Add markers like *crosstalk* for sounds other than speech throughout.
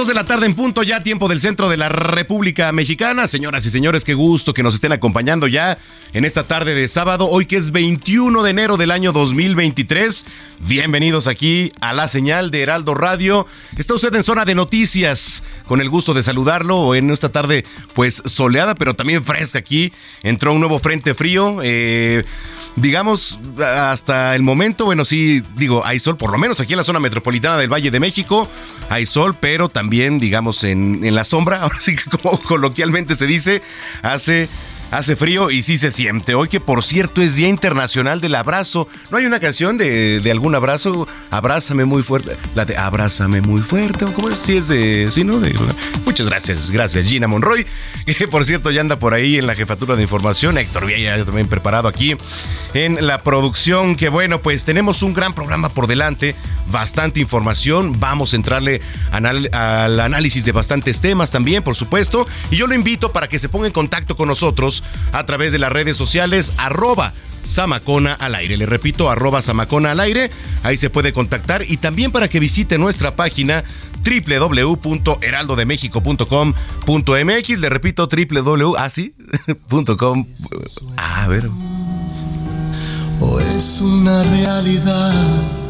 2 de la tarde en punto, ya tiempo del centro de la República Mexicana. Señoras y señores, qué gusto que nos estén acompañando ya en esta tarde de sábado, hoy que es 21 de enero del año 2023. Bienvenidos aquí a la señal de Heraldo Radio. Está usted en zona de noticias, con el gusto de saludarlo en esta tarde pues soleada, pero también fresca aquí. Entró un nuevo frente frío. Eh, digamos, hasta el momento, bueno, sí, digo, hay sol, por lo menos aquí en la zona metropolitana del Valle de México, hay sol, pero también, digamos, en, en la sombra, *laughs* ahora sí que como coloquialmente se dice, hace Hace frío y sí se siente. Hoy que por cierto es Día Internacional del Abrazo. ¿No hay una canción de, de algún abrazo? Abrázame muy fuerte. La de Abrázame muy fuerte. ¿o ¿Cómo es? Sí, es de... Sí, ¿no? De, muchas gracias. Gracias Gina Monroy. *laughs* Que por cierto ya anda por ahí en la jefatura de información. Héctor Villa también preparado aquí en la producción. Que bueno, pues tenemos un gran programa por delante. Bastante información. Vamos a entrarle al análisis de bastantes temas también, por supuesto. Y yo lo invito para que se ponga en contacto con nosotros a través de las redes sociales arroba Samacona al aire. Le repito, arroba Samacona al aire. Ahí se puede contactar y también para que visite nuestra página www.heraldodemexico.com.mx. Le repito, www.así.com. *laughs* Ah, a ver. O es una realidad.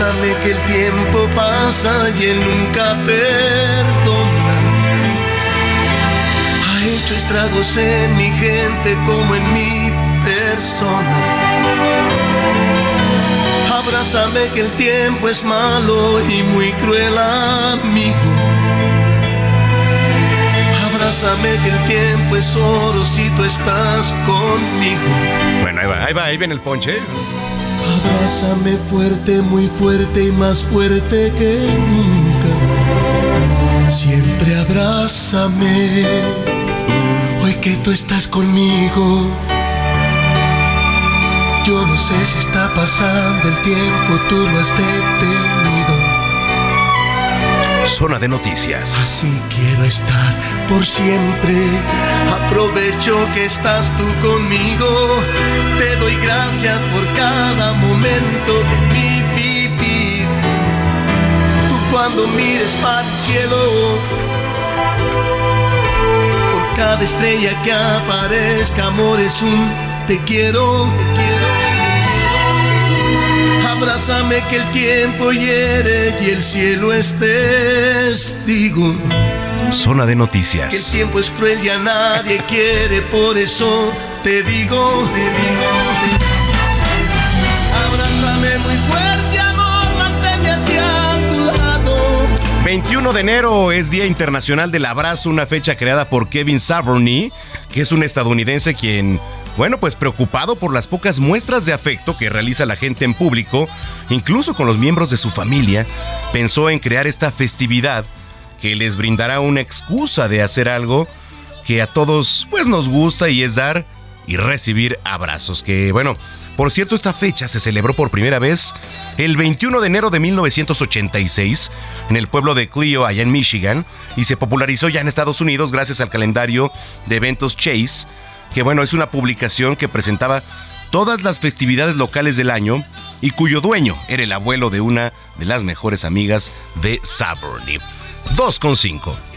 Abrázame que el tiempo pasa y él nunca perdona. Ha hecho estragos en mi gente como en mi persona. Abrázame que el tiempo es malo y muy cruel amigo. Abrázame que el tiempo es oro si tú estás conmigo. Bueno, ahí va, ahí va, ahí viene el ponche. Abrázame fuerte, muy fuerte y más fuerte que nunca. Siempre abrázame, hoy que tú estás conmigo. Yo no sé si está pasando el tiempo, tú lo has detenido. Zona de noticias. Así quiero estar por siempre. Aprovecho que estás tú conmigo. Te doy gracias por cada momento de mi vivir. Tú cuando mires para el cielo, por cada estrella que aparezca, amor es un te quiero, te quiero. Abrázame que el tiempo hiere y el cielo es testigo. Zona de Que el noticias. tiempo es cruel y a nadie *laughs* quiere, por eso te digo, te digo. Abrázame muy fuerte, amor, manténme hacia tu lado. 21 de enero es Día Internacional del Abrazo, una fecha creada por Kevin Savorny, que es un estadounidense quien bueno, pues preocupado por las pocas muestras de afecto que realiza la gente en público, incluso con los miembros de su familia, pensó en crear esta festividad que les brindará una excusa de hacer algo que a todos pues nos gusta y es dar y recibir abrazos. Que bueno, por cierto, esta fecha se celebró por primera vez el 21 de enero de 1986 en el pueblo de Clio, allá en Michigan, y se popularizó ya en Estados Unidos gracias al calendario de eventos Chase, que bueno, es una publicación que presentaba todas las festividades locales del año y cuyo dueño era el abuelo de una de las mejores amigas de Saberny. 2,5.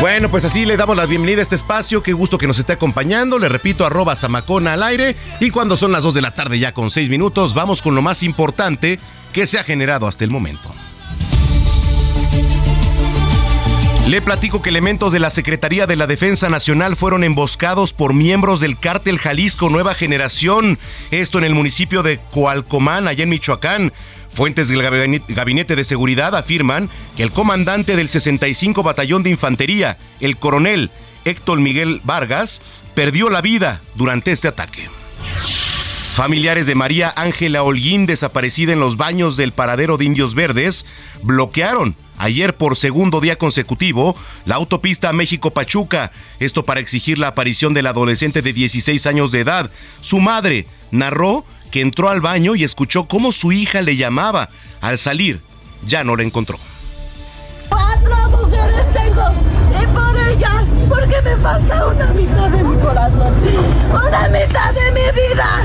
Bueno, pues así le damos la bienvenida a este espacio. Qué gusto que nos esté acompañando. Le repito, arroba Zamacona al aire. Y cuando son las 2 de la tarde, ya con 6 minutos, vamos con lo más importante que se ha generado hasta el momento. Le platico que elementos de la Secretaría de la Defensa Nacional fueron emboscados por miembros del cártel Jalisco Nueva Generación, esto en el municipio de Coalcomán, allá en Michoacán. Fuentes del Gabinete de Seguridad afirman que el comandante del 65 Batallón de Infantería, el coronel Héctor Miguel Vargas, perdió la vida durante este ataque. Familiares de María Ángela Holguín, desaparecida en los baños del paradero de Indios Verdes, bloquearon ayer por segundo día consecutivo la autopista México-Pachuca, esto para exigir la aparición del adolescente de 16 años de edad. Su madre narró que entró al baño y escuchó cómo su hija le llamaba. Al salir, ya no la encontró. Cuatro mujeres tengo y por ellas, porque me falta una mitad de mi corazón, una mitad de mi vida,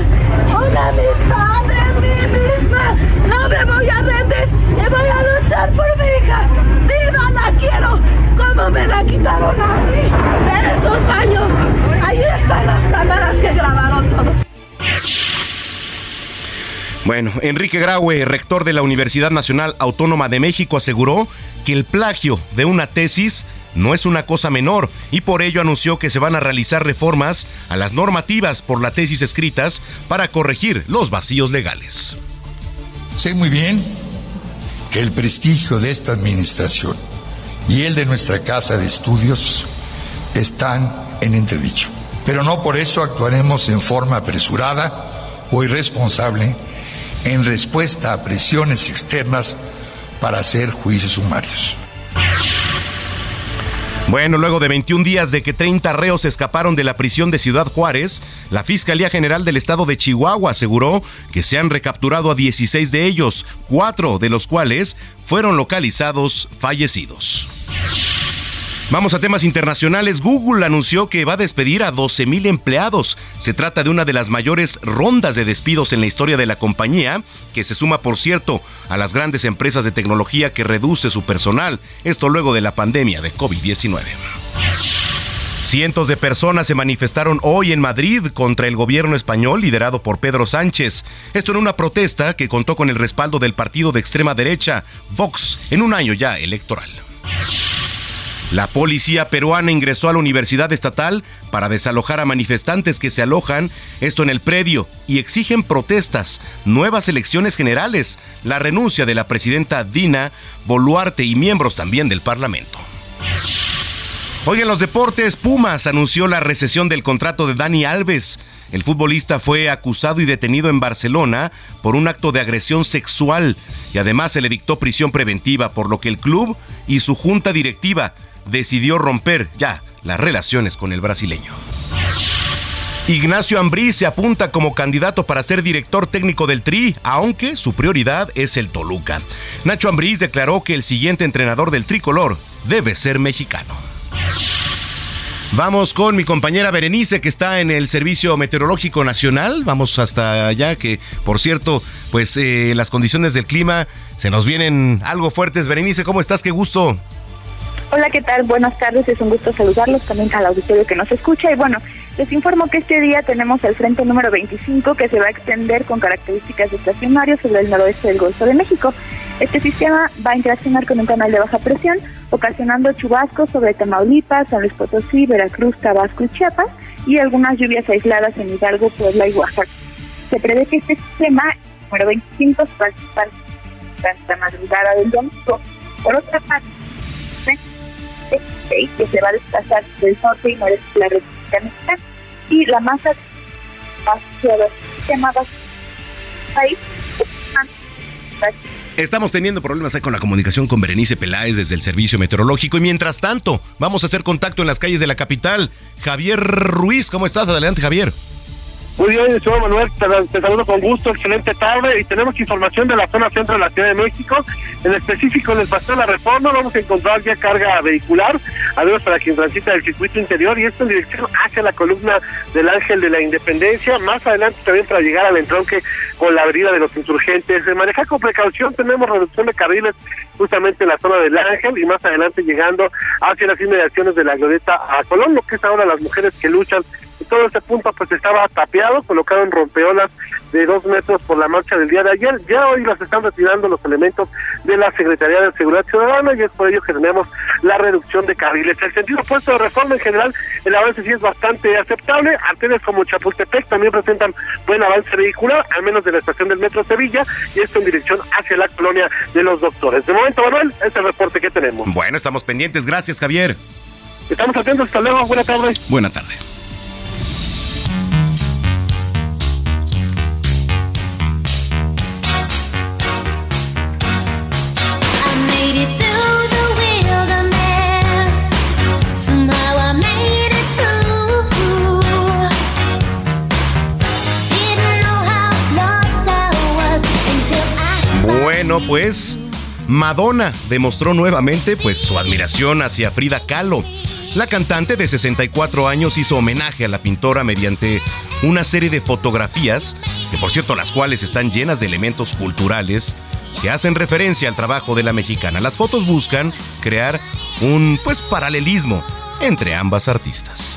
una mitad de mí misma. No me voy a rendir y voy a luchar por mi hija. ¡Viva la quiero! Como me la quitaron a mí de esos baños. Ahí están las cámaras que grabaron todo. Bueno, Enrique Graue, rector de la Universidad Nacional Autónoma de México, aseguró que el plagio de una tesis no es una cosa menor y por ello anunció que se van a realizar reformas a las normativas por la tesis escritas para corregir los vacíos legales. Sé muy bien que el prestigio de esta administración y el de nuestra casa de estudios están en entredicho, pero no por eso actuaremos en forma apresurada o irresponsable en respuesta a presiones externas para hacer juicios sumarios. Bueno, luego de 21 días de que 30 reos escaparon de la prisión de Ciudad Juárez, la Fiscalía General del Estado de Chihuahua aseguró que se han recapturado a 16 de ellos, cuatro de los cuales fueron localizados fallecidos. Vamos a temas internacionales. Google anunció que va a despedir a 12.000 empleados. Se trata de una de las mayores rondas de despidos en la historia de la compañía, que se suma, por cierto, a las grandes empresas de tecnología que reduce su personal. Esto luego de la pandemia de COVID-19. Cientos de personas se manifestaron hoy en Madrid contra el gobierno español liderado por Pedro Sánchez. Esto en una protesta que contó con el respaldo del partido de extrema derecha, Vox, en un año ya electoral. La policía peruana ingresó a la Universidad Estatal para desalojar a manifestantes que se alojan, esto en el predio, y exigen protestas, nuevas elecciones generales, la renuncia de la presidenta Dina Boluarte y miembros también del Parlamento. Hoy en los deportes, Pumas anunció la recesión del contrato de Dani Alves. El futbolista fue acusado y detenido en Barcelona por un acto de agresión sexual y además se le dictó prisión preventiva, por lo que el club y su junta directiva decidió romper ya las relaciones con el brasileño. Ignacio Ambrí se apunta como candidato para ser director técnico del Tri, aunque su prioridad es el Toluca. Nacho Ambriz declaró que el siguiente entrenador del tricolor debe ser mexicano. Vamos con mi compañera Berenice que está en el Servicio Meteorológico Nacional. Vamos hasta allá que, por cierto, pues eh, las condiciones del clima se nos vienen algo fuertes. Berenice, ¿cómo estás? Qué gusto. Hola, ¿qué tal? Buenas tardes, es un gusto saludarlos también al auditorio que nos escucha. Y bueno, Les informo que este día tenemos el frente número 25 que se va a extender con características estacionarias sobre el noroeste del Golfo de México. Este sistema va a interaccionar con un canal de baja presión, ocasionando chubascos sobre Tamaulipas, San Luis Potosí, Veracruz, Tabasco y Chiapas, y algunas lluvias aisladas en Hidalgo, Puebla y Oaxaca. Se prevé que este sistema número 25 se va a hasta madrugada del domingo. Por otra parte, que se va a desplazar del norte y noreste de la República y la masa hacia sistemas país Estamos teniendo problemas con la comunicación con Berenice Peláez desde el Servicio Meteorológico y mientras tanto vamos a hacer contacto en las calles de la capital. Javier Ruiz, ¿cómo estás? Adelante, Javier. Muy bien, señor Manuel, te, saludo con gusto, excelente tarde y tenemos información de la zona centro de la Ciudad de México, en específico en el Paseo de la Reforma vamos a encontrar ya carga vehicular, adiós para quien transita el circuito interior y esto en dirección hacia la columna del Ángel de la Independencia, más adelante también para llegar al entronque con la avenida de los insurgentes. De manejar con precaución tenemos reducción de carriles justamente en la zona del Ángel y más adelante llegando hacia las inmediaciones de la glorieta a Colón, lo que es ahora las mujeres que luchan todo este punto pues estaba tapeado, colocado en rompeolas de dos metros por la marcha del día de ayer. Ya hoy las están retirando los elementos de la Secretaría de Seguridad Ciudadana y es por ello que tenemos la reducción de carriles. El sentido opuesto de reforma en general, el avance sí es bastante aceptable. Arterias como Chapultepec también presentan buen avance vehicular, al menos de la estación del Metro Sevilla, y esto en dirección hacia la colonia de los doctores. De momento, Manuel, este es el reporte que tenemos. Bueno, estamos pendientes. Gracias, Javier. Estamos atentos. Hasta luego. Buenas tardes. Buena tarde. Bueno, pues Madonna demostró nuevamente pues su admiración hacia Frida Kahlo. La cantante de 64 años hizo homenaje a la pintora mediante una serie de fotografías, que por cierto las cuales están llenas de elementos culturales que hacen referencia al trabajo de la mexicana. Las fotos buscan crear un pues paralelismo entre ambas artistas.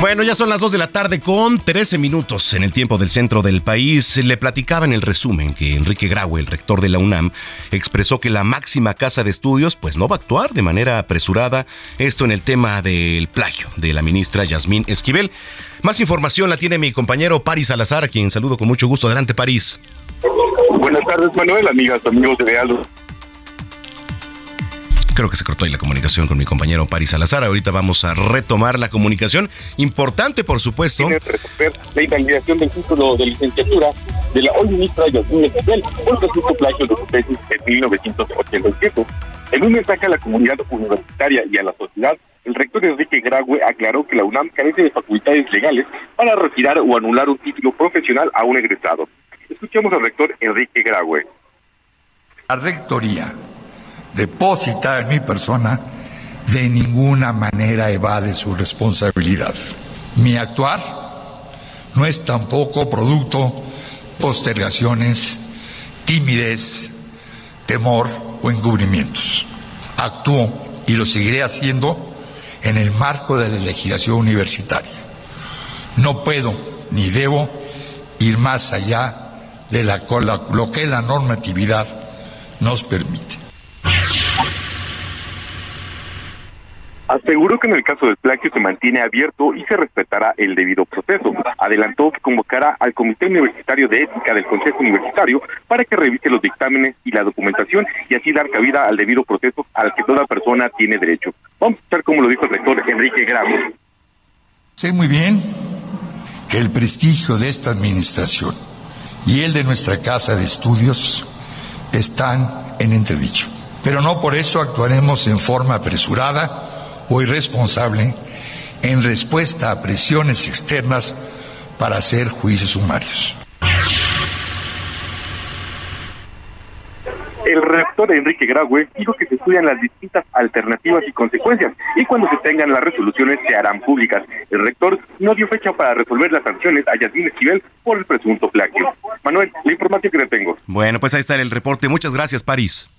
Bueno, ya son las 2 de la tarde con 13 minutos en el tiempo del centro del país. Le platicaba en el resumen que Enrique Graue, el rector de la UNAM, expresó que la máxima casa de estudios pues no va a actuar de manera apresurada. Esto en el tema del plagio de la ministra Yasmín Esquivel. Más información la tiene mi compañero Paris Salazar, a quien saludo con mucho gusto. Adelante, París. Buenas tardes, Manuel, amigas, amigos de Real Creo que se cortó ahí la comunicación con mi compañero Paris Salazar. Ahorita vamos a retomar la comunicación. Importante, por supuesto. Tiene que resolver la invalidación del título de licenciatura de la hoy ministra Yasmín Esquivel por presunto plagio de su tesis en 1987. En un mensaje a la comunidad universitaria y a la sociedad, el rector Enrique Graue aclaró que la UNAM carece de facultades legales para retirar o anular un título profesional a un egresado. Escuchemos al rector Enrique Graue. La rectoría deposita en mi persona, de ninguna manera evade su responsabilidad. Mi actuar no es tampoco producto postergaciones, timidez, temor o encubrimientos. Actúo y lo seguiré haciendo en el marco de la legislación universitaria. No puedo ni debo ir más allá de lo que la normatividad nos permite. Aseguró que en el caso del plagio se mantiene abierto y se respetará el debido proceso. Adelantó que convocará al Comité Universitario de Ética del Consejo Universitario para que revise los dictámenes y la documentación y así dar cabida al debido proceso al que toda persona tiene derecho. Vamos a escuchar cómo lo dijo el rector Enrique Gramo. Sé muy bien que el prestigio de esta administración y el de nuestra casa de estudios están en entredicho. Pero no por eso actuaremos en forma apresurada o irresponsable en respuesta a presiones externas para hacer juicios sumarios. El rector Enrique Graue dijo que se estudian las distintas alternativas y consecuencias y cuando se tengan las resoluciones se harán públicas. El rector no dio fecha para resolver las sanciones a Yasmín Esquivel por el presunto plagio. Manuel, la información que le tengo. Bueno, pues ahí está el reporte. Muchas gracias, París.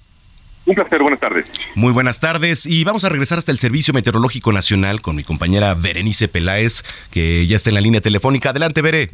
Un placer, buenas tardes. Muy buenas tardes y vamos a regresar hasta el Servicio Meteorológico Nacional con mi compañera Berenice Peláez, que ya está en la línea telefónica. Adelante, Bere.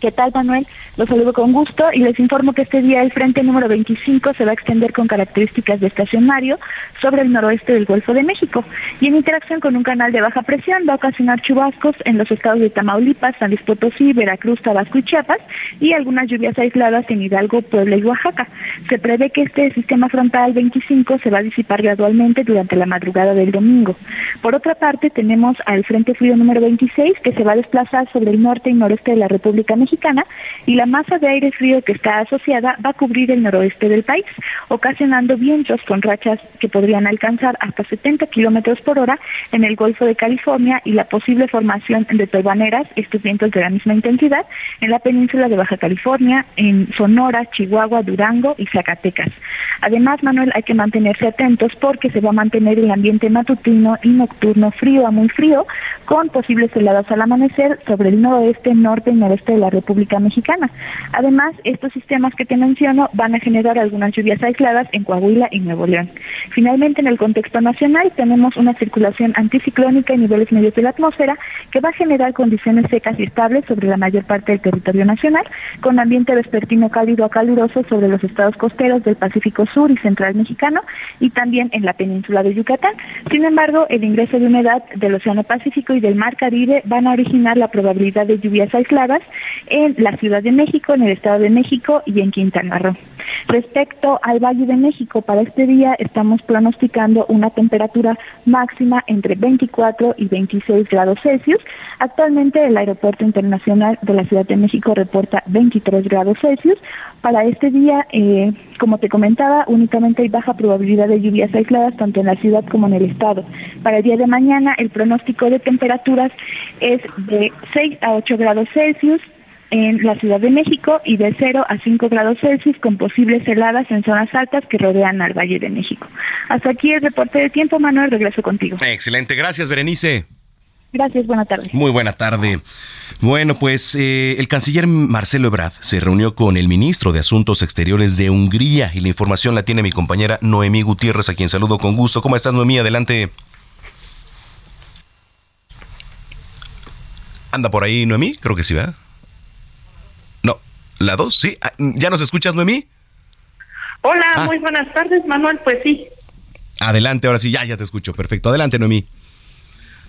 ¿Qué tal, Manuel? Los saludo con gusto y les informo que este día el frente número 25 se va a extender con características de estacionario sobre el noroeste del Golfo de México y en interacción con un canal de baja presión va a ocasionar chubascos en los estados de Tamaulipas, San Luis Potosí, Veracruz, Tabasco y Chiapas y algunas lluvias aisladas en Hidalgo, Puebla y Oaxaca. Se prevé que este sistema frontal 25 se va a disipar gradualmente durante la madrugada del domingo. Por otra parte, tenemos al frente frío número 26 que se va a desplazar sobre el norte y noreste de la República Y la masa de aire frío que está asociada va a cubrir el noroeste del país, ocasionando vientos con rachas que podrían alcanzar hasta 70 kilómetros por hora en el Golfo de California y la posible formación de torbaneras, estos vientos de la misma intensidad, en la península de Baja California, en Sonora, Chihuahua, Durango y Zacatecas. Además, Manuel, hay que mantenerse atentos porque se va a mantener el ambiente matutino y nocturno frío a muy frío, con posibles heladas al amanecer sobre el noroeste, norte y noreste de la República Mexicana. Además, estos sistemas que te menciono van a generar algunas lluvias aisladas en Coahuila y Nuevo León. Finalmente, en el contexto nacional, tenemos una circulación anticiclónica en niveles medios de la atmósfera que va a generar condiciones secas y estables sobre la mayor parte del territorio nacional, con ambiente vespertino cálido a caluroso sobre los estados costeros del Pacífico Sur y Central Mexicano y también en la península de Yucatán. Sin embargo, el ingreso de humedad del Océano Pacífico y del Mar Caribe van a originar la probabilidad de lluvias aisladas en la Ciudad de México, en el Estado de México y en Quintana Roo. Respecto al Valle de México, para este día estamos pronosticando una temperatura máxima entre 24 y 26 grados Celsius. Actualmente el Aeropuerto Internacional de la Ciudad de México reporta 23 grados Celsius. Para este día, eh, como te comentaba, únicamente hay baja probabilidad de lluvias aisladas tanto en la ciudad como en el estado. Para el día de mañana, el pronóstico de temperaturas es de 6 a 8 grados Celsius en la Ciudad de México y de 0 a 5 grados Celsius con posibles heladas en zonas altas que rodean al Valle de México. Hasta aquí el reporte de tiempo, Manuel, regreso contigo. Excelente, gracias Berenice. Gracias, buena tarde. Muy buena tarde. Bueno, pues eh, el canciller Marcelo Ebrard se reunió con el ministro de Asuntos Exteriores de Hungría y la información la tiene mi compañera Noemí Gutiérrez, a quien saludo con gusto. ¿Cómo estás, Noemí? Adelante. ¿Anda por ahí, Noemí? Creo que sí, ¿verdad? No, la dos, sí. Ah, ¿Ya nos escuchas, Noemí? Hola, Ah. muy buenas tardes, Manuel. Pues sí. Adelante, ahora sí, ya, ya te escucho. Perfecto. Adelante, Noemí.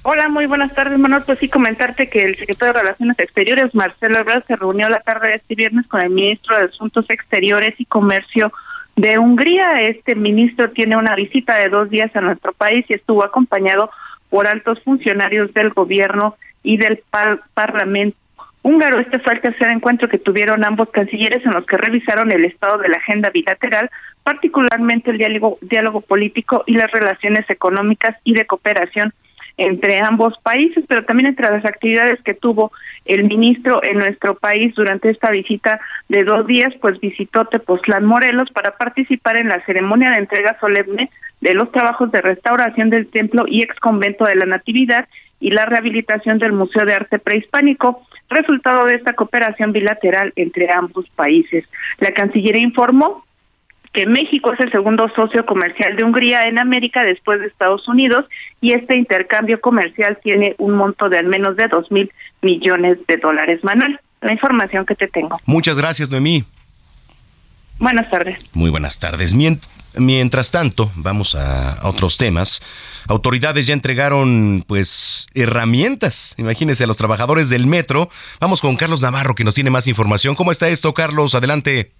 Hola, muy buenas tardes, Manuel. Pues sí, comentarte que el secretario de Relaciones Exteriores, Marcelo Ebrard, se reunió la tarde de este viernes con el ministro de Asuntos Exteriores y Comercio de Hungría. Este ministro tiene una visita de dos días a nuestro país y estuvo acompañado por altos funcionarios del gobierno y del par- Parlamento húngaro. Este fue el tercer encuentro que tuvieron ambos cancilleres en los que revisaron el estado de la agenda bilateral, particularmente el diálogo, diálogo político y las relaciones económicas y de cooperación entre ambos países, pero también entre las actividades que tuvo el ministro en nuestro país durante esta visita de dos días, pues visitó Tepoztlán, Morelos, para participar en la ceremonia de entrega solemne de los trabajos de restauración del templo y ex convento de la Natividad y la rehabilitación del Museo de Arte Prehispánico, resultado de esta cooperación bilateral entre ambos países. La Cancillería informó que México es el segundo socio comercial de Hungría en América después de Estados Unidos y este intercambio comercial tiene un monto de al menos de dos mil millones de dólares. Manuel, la información que te tengo. Muchas gracias, Noemí. Buenas tardes. Muy buenas tardes. Mien- Mientras tanto, vamos a otros temas. Autoridades ya entregaron, pues, herramientas. Imagínense a los trabajadores del metro. Vamos con Carlos Navarro, que nos tiene más información. ¿Cómo está esto, Carlos? Adelante.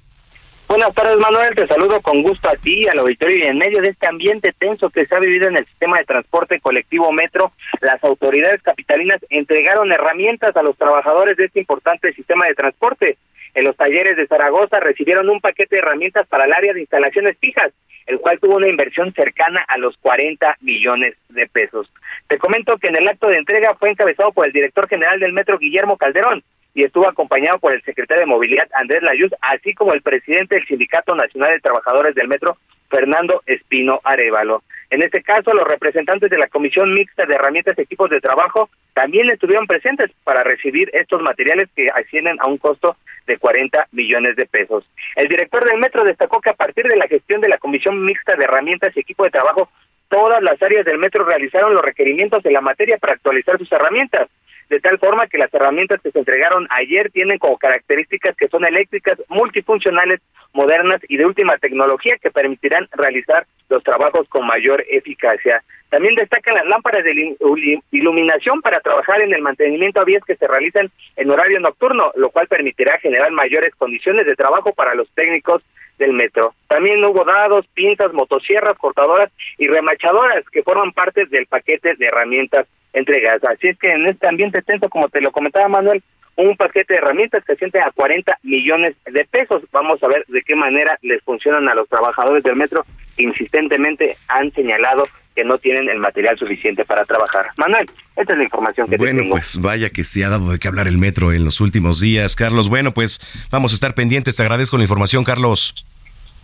Buenas tardes, Manuel. Te saludo con gusto a ti, al auditorio y en medio de este ambiente tenso que se ha vivido en el sistema de transporte colectivo Metro, las autoridades capitalinas entregaron herramientas a los trabajadores de este importante sistema de transporte. En los talleres de Zaragoza recibieron un paquete de herramientas para el área de instalaciones fijas, el cual tuvo una inversión cercana a los 40 millones de pesos. Te comento que en el acto de entrega fue encabezado por el director general del Metro, Guillermo Calderón, y estuvo acompañado por el secretario de Movilidad, Andrés Layuz, así como el presidente del Sindicato Nacional de Trabajadores del Metro, Fernando Espino Arevalo. En este caso, los representantes de la Comisión Mixta de Herramientas y Equipos de Trabajo también estuvieron presentes para recibir estos materiales que ascienden a un costo de 40 millones de pesos. El director del metro destacó que a partir de la gestión de la Comisión Mixta de Herramientas y Equipos de Trabajo, todas las áreas del metro realizaron los requerimientos de la materia para actualizar sus herramientas de tal forma que las herramientas que se entregaron ayer tienen como características que son eléctricas, multifuncionales, modernas y de última tecnología que permitirán realizar los trabajos con mayor eficacia. También destacan las lámparas de iluminación para trabajar en el mantenimiento a vías que se realizan en horario nocturno, lo cual permitirá generar mayores condiciones de trabajo para los técnicos del metro. También hubo dados, pinzas, motosierras, cortadoras y remachadoras que forman parte del paquete de herramientas entregas. Así es que en este ambiente tenso, como te lo comentaba Manuel, un paquete de herramientas que asciende a 40 millones de pesos. Vamos a ver de qué manera les funcionan a los trabajadores del metro. Insistentemente han señalado que no tienen el material suficiente para trabajar. Manuel, esta es la información que bueno, tengo. Bueno, pues vaya que se ha dado de qué hablar el metro en los últimos días, Carlos. Bueno, pues vamos a estar pendientes. Te agradezco la información, Carlos.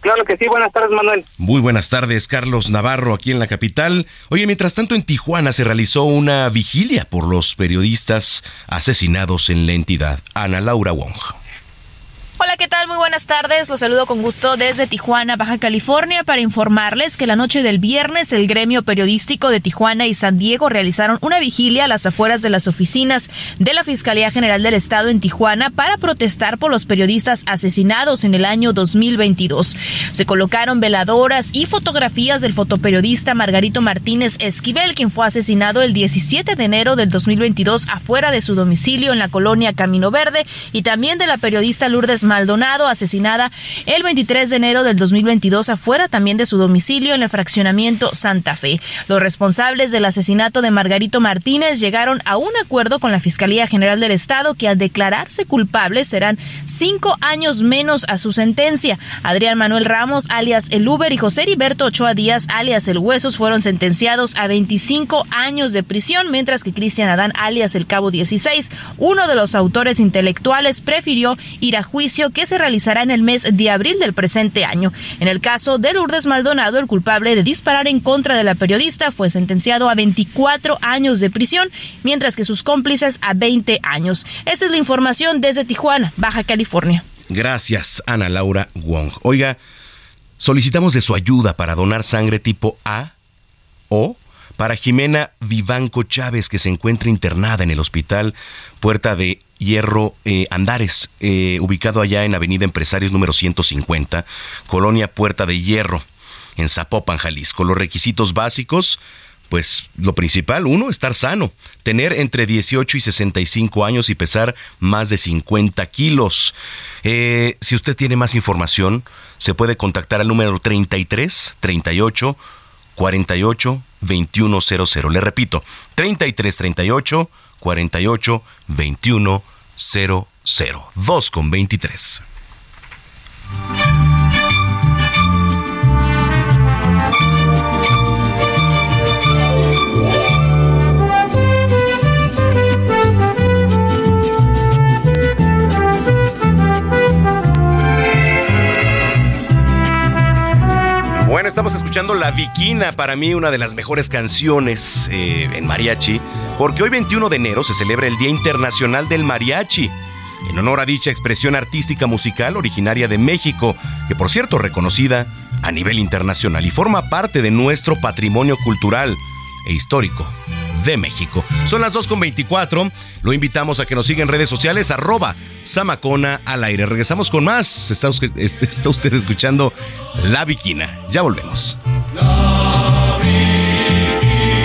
Claro que sí, buenas tardes Manuel. Muy buenas tardes, Carlos Navarro, aquí en la capital. Oye, mientras tanto en Tijuana se realizó una vigilia por los periodistas asesinados en la entidad. Ana Laura Wong. Hola, ¿qué tal? Muy buenas tardes. Los saludo con gusto desde Tijuana, Baja California, para informarles que la noche del viernes el gremio periodístico de Tijuana y San Diego realizaron una vigilia a las afueras de las oficinas de la Fiscalía General del Estado en Tijuana para protestar por los periodistas asesinados en el año 2022. Se colocaron veladoras y fotografías del fotoperiodista Margarito Martínez Esquivel, quien fue asesinado el 17 de enero del 2022 afuera de su domicilio en la colonia Camino Verde, y también de la periodista Lourdes Maldonado, asesinada el 23 de enero del 2022 afuera también de su domicilio en el fraccionamiento Santa Fe. Los responsables del asesinato de Margarito Martínez llegaron a un acuerdo con la Fiscalía General del Estado que al declararse culpables serán cinco años menos a su sentencia. Adrián Manuel Ramos, alias El Uber, y José Heriberto Ochoa Díaz, alias El Huesos, fueron sentenciados a 25 años de prisión, mientras que Cristian Adán, alias El Cabo 16, uno de los autores intelectuales, prefirió ir a juicio que se realizará en el mes de abril del presente año. En el caso de Lourdes Maldonado, el culpable de disparar en contra de la periodista fue sentenciado a 24 años de prisión, mientras que sus cómplices a 20 años. Esta es la información desde Tijuana, Baja California. Gracias, Ana Laura Wong. Oiga, solicitamos de su ayuda para donar sangre tipo A o para Jimena Vivanco Chávez, que se encuentra internada en el hospital Puerta de Hierro eh, Andares, eh, ubicado allá en Avenida Empresarios número 150, Colonia Puerta de Hierro, en Zapopan, Jalisco. Los requisitos básicos, pues lo principal, uno, estar sano, tener entre 18 y 65 años y pesar más de 50 kilos. Eh, si usted tiene más información, se puede contactar al número 33 38 48 2100. Le repito, 3338 48 21 00. 2 con 23. Estamos escuchando La Viquina, para mí una de las mejores canciones eh, en mariachi, porque hoy 21 de enero se celebra el Día Internacional del Mariachi, en honor a dicha expresión artística musical originaria de México, que por cierto reconocida a nivel internacional y forma parte de nuestro patrimonio cultural e histórico de México. Son las 2.24. Lo invitamos a que nos siga en redes sociales, arroba Samacona al aire. Regresamos con más. Está, *laughs* está usted escuchando La Viquina. Ya volvemos. La Viquina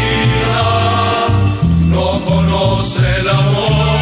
no conoce el amor.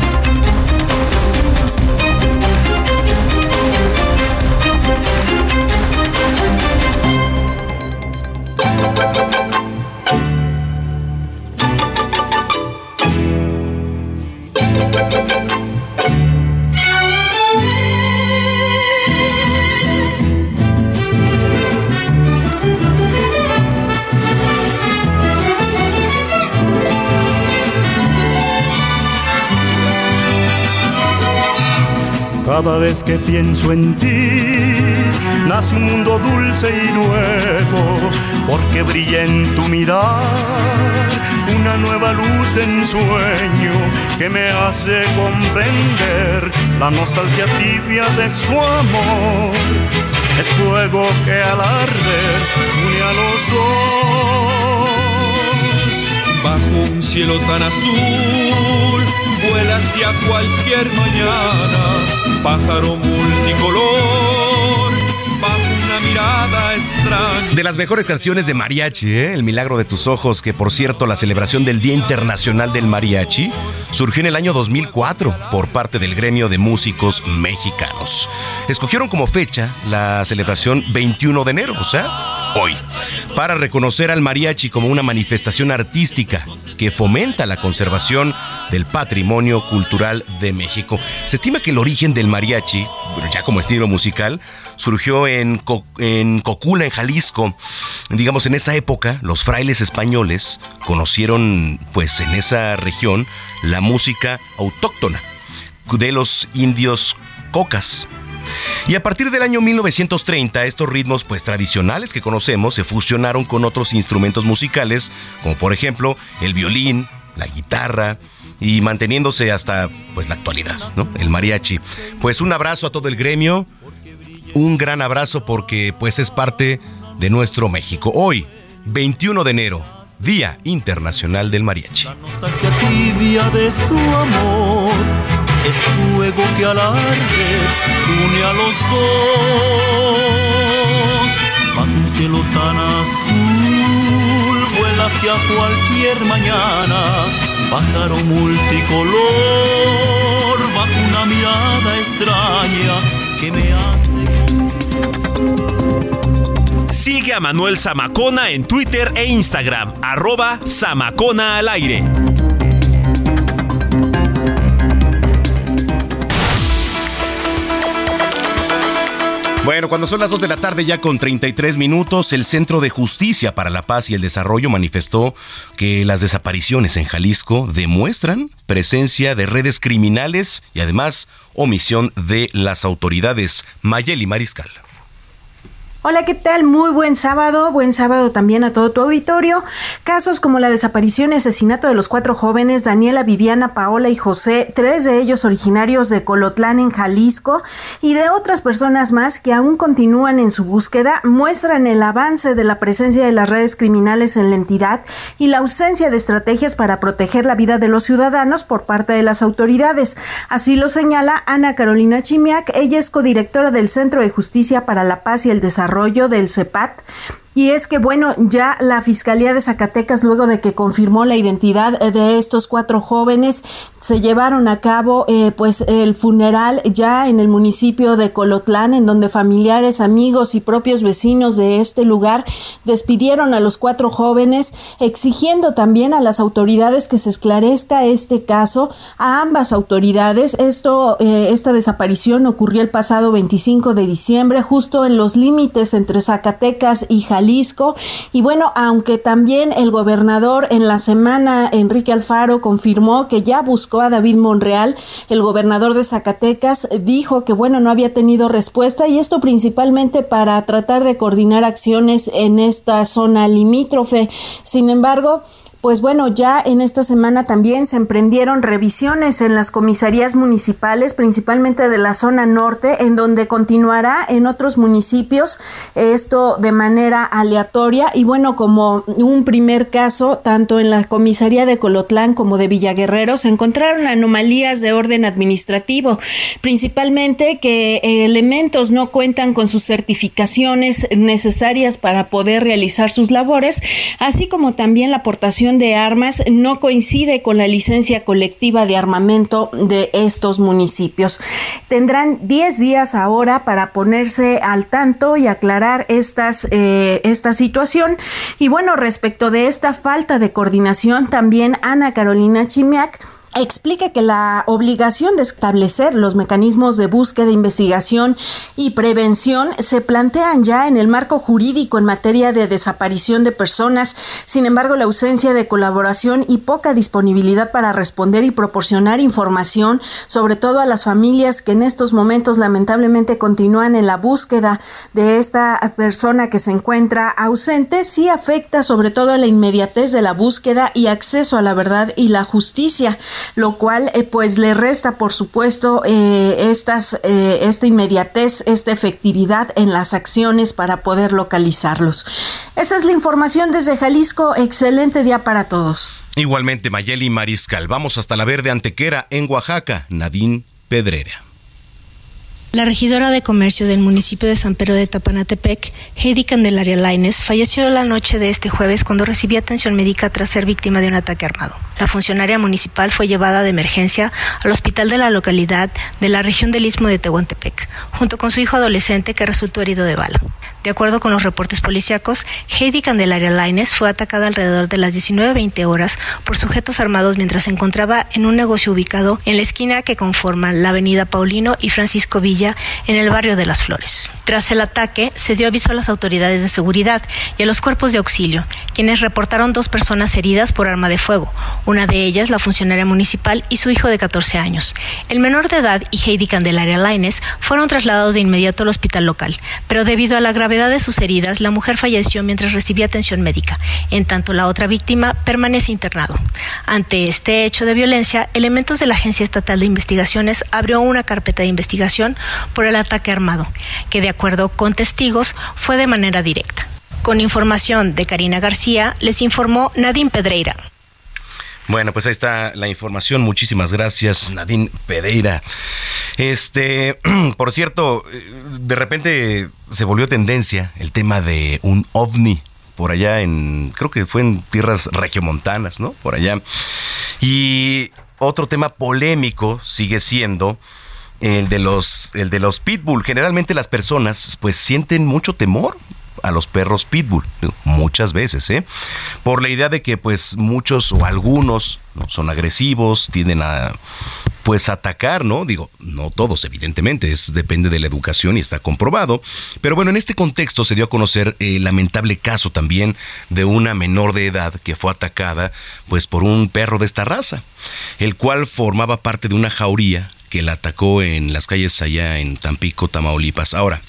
Cada vez que pienso en ti, nace un mundo dulce y nuevo, porque brilla en tu mirar una nueva luz de ensueño que me hace comprender la nostalgia tibia de su amor. Es fuego que al arder une a los dos. Bajo un cielo tan azul, vuela hacia cualquier mañana, pájaro multicolor, bajo una mirada extraña. De las mejores canciones de mariachi, ¿eh? El milagro de tus ojos, que por cierto la celebración del Día Internacional del Mariachi surgió en el año 2004 por parte del gremio de músicos mexicanos. Escogieron como fecha la celebración 21 de enero, o sea, hoy, para reconocer al mariachi como una manifestación artística que fomenta la conservación del patrimonio cultural de México. Se estima que el origen del mariachi, ya como estilo musical, surgió en Cocula, en Jalisco. Digamos, en esa época, los frailes españoles conocieron, pues, en esa región, la música autóctona de los indios cocas. Y a partir del año 1930, estos ritmos pues tradicionales que conocemos se fusionaron con otros instrumentos musicales, como por ejemplo el violín, la guitarra y manteniéndose hasta pues la actualidad. El mariachi. Pues un abrazo a todo el gremio, un gran abrazo porque pues es parte de nuestro México. Hoy, 21 de enero, Día Internacional del Mariachi. Es fuego que al arder une a los dos. Bajo un cielo tan azul vuela hacia cualquier mañana, pájaro multicolor bajo una mirada extraña que me hace Sigue a Manuel Zamacona en Twitter e Instagram, arroba Zamacona al aire. Bueno, cuando son las 2 de la tarde ya con 33 minutos, el Centro de Justicia para la Paz y el Desarrollo manifestó que las desapariciones en Jalisco demuestran presencia de redes criminales y además omisión de las autoridades. Mayeli Mariscal. Hola, ¿qué tal? Muy buen sábado. Buen sábado también a todo tu auditorio. Casos como la desaparición y asesinato de los cuatro jóvenes, Daniela, Viviana, Paola y José, tres de ellos originarios de Colotlán en Jalisco, y de otras personas más que aún continúan en su búsqueda, muestran el avance de la presencia de las redes criminales en la entidad y la ausencia de estrategias para proteger la vida de los ciudadanos por parte de las autoridades. Así lo señala Ana Carolina Chimiak. Ella es codirectora del Centro de Justicia para la Paz y el Desarrollo del CEPAT. Y es que, bueno, ya la Fiscalía de Zacatecas, luego de que confirmó la identidad de estos cuatro jóvenes, se llevaron a cabo eh, pues el funeral ya en el municipio de Colotlán, en donde familiares, amigos y propios vecinos de este lugar despidieron a los cuatro jóvenes, exigiendo también a las autoridades que se esclarezca este caso, a ambas autoridades. Esto, eh, esta desaparición ocurrió el pasado 25 de diciembre, justo en los límites entre Zacatecas y Jalisco. Y bueno, aunque también el gobernador en la semana, Enrique Alfaro, confirmó que ya buscó a David Monreal, el gobernador de Zacatecas, dijo que bueno, no había tenido respuesta y esto principalmente para tratar de coordinar acciones en esta zona limítrofe. Sin embargo, pues bueno, ya en esta semana también se emprendieron revisiones en las comisarías municipales, principalmente de la zona norte, en donde continuará en otros municipios esto de manera aleatoria. Y bueno, como un primer caso, tanto en la comisaría de Colotlán como de Villaguerrero se encontraron anomalías de orden administrativo, principalmente que elementos no cuentan con sus certificaciones necesarias para poder realizar sus labores, así como también la aportación de armas no coincide con la licencia colectiva de armamento de estos municipios. Tendrán 10 días ahora para ponerse al tanto y aclarar estas, eh, esta situación. Y bueno, respecto de esta falta de coordinación, también Ana Carolina Chimiak explica que la obligación de establecer los mecanismos de búsqueda, investigación y prevención se plantean ya en el marco jurídico en materia de desaparición de personas. Sin embargo, la ausencia de colaboración y poca disponibilidad para responder y proporcionar información, sobre todo a las familias que en estos momentos lamentablemente continúan en la búsqueda de esta persona que se encuentra ausente, sí afecta sobre todo a la inmediatez de la búsqueda y acceso a la verdad y la justicia lo cual eh, pues le resta por supuesto eh, eh, esta inmediatez, esta efectividad en las acciones para poder localizarlos. Esa es la información desde Jalisco. Excelente día para todos. Igualmente, Mayeli Mariscal. Vamos hasta la Verde Antequera en Oaxaca. Nadine Pedrera. La regidora de comercio del municipio de San Pedro de Tapanatepec, Heidi Candelaria Laines, falleció la noche de este jueves cuando recibía atención médica tras ser víctima de un ataque armado. La funcionaria municipal fue llevada de emergencia al hospital de la localidad de la región del Istmo de Tehuantepec, junto con su hijo adolescente que resultó herido de bala. De acuerdo con los reportes policíacos, Heidi Candelaria Laines fue atacada alrededor de las 19.20 horas por sujetos armados mientras se encontraba en un negocio ubicado en la esquina que conforman la avenida Paulino y Francisco Villa en el barrio de Las Flores. Tras el ataque, se dio aviso a las autoridades de seguridad y a los cuerpos de auxilio, quienes reportaron dos personas heridas por arma de fuego, una de ellas la funcionaria municipal y su hijo de 14 años. El menor de edad y Heidi Candelaria Laines fueron trasladados de inmediato al hospital local, pero debido a la gravedad de sus heridas, la mujer falleció mientras recibía atención médica, en tanto la otra víctima permanece internado. Ante este hecho de violencia, elementos de la Agencia Estatal de Investigaciones abrió una carpeta de investigación por el ataque armado, que de acuerdo con testigos fue de manera directa. Con información de Karina García, les informó Nadine Pedreira. Bueno, pues ahí está la información. Muchísimas gracias, Nadine Pereira. Este, *clears throat* por cierto, de repente se volvió tendencia el tema de un ovni por allá en, creo que fue en tierras regiomontanas, ¿no? Por allá. Y otro tema polémico sigue siendo el de los, el de los pitbull. Generalmente las personas pues sienten mucho temor a los perros pitbull, muchas veces, ¿eh? Por la idea de que pues muchos o algunos son agresivos, tienden a pues atacar, ¿no? Digo, no todos, evidentemente, es, depende de la educación y está comprobado. Pero bueno, en este contexto se dio a conocer el lamentable caso también de una menor de edad que fue atacada pues por un perro de esta raza, el cual formaba parte de una jauría que la atacó en las calles allá en Tampico, Tamaulipas. Ahora,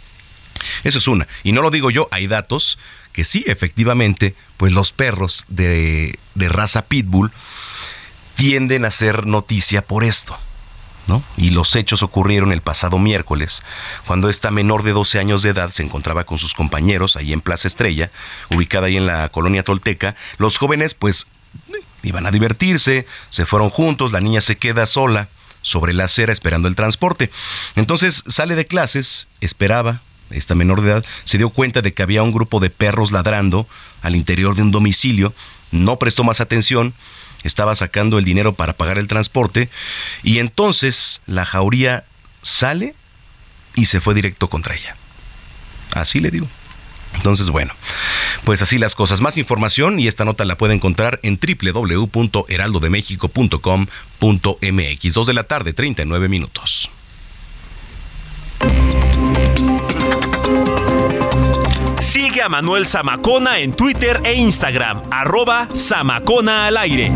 eso es una. Y no lo digo yo, hay datos que sí, efectivamente, pues los perros de, de raza pitbull tienden a ser noticia por esto. ¿No? Y los hechos ocurrieron el pasado miércoles, cuando esta menor de 12 años de edad se encontraba con sus compañeros ahí en Plaza Estrella, ubicada ahí en la colonia Tolteca. Los jóvenes, pues, iban a divertirse, se fueron juntos, la niña se queda sola sobre la acera esperando el transporte. Entonces sale de clases, esperaba, esta menor de edad, se dio cuenta de que había un grupo de perros ladrando al interior de un domicilio, no prestó más atención, estaba sacando el dinero para pagar el transporte y entonces la jauría sale y se fue directo contra ella. Así le digo. Entonces, bueno, pues así las cosas. Más información y esta nota la puede encontrar en www.heraldodemexico.com.mx. Dos de la tarde, 39 minutos. Sigue a Manuel Zamacona en Twitter e Instagram, arroba Zamacona al aire.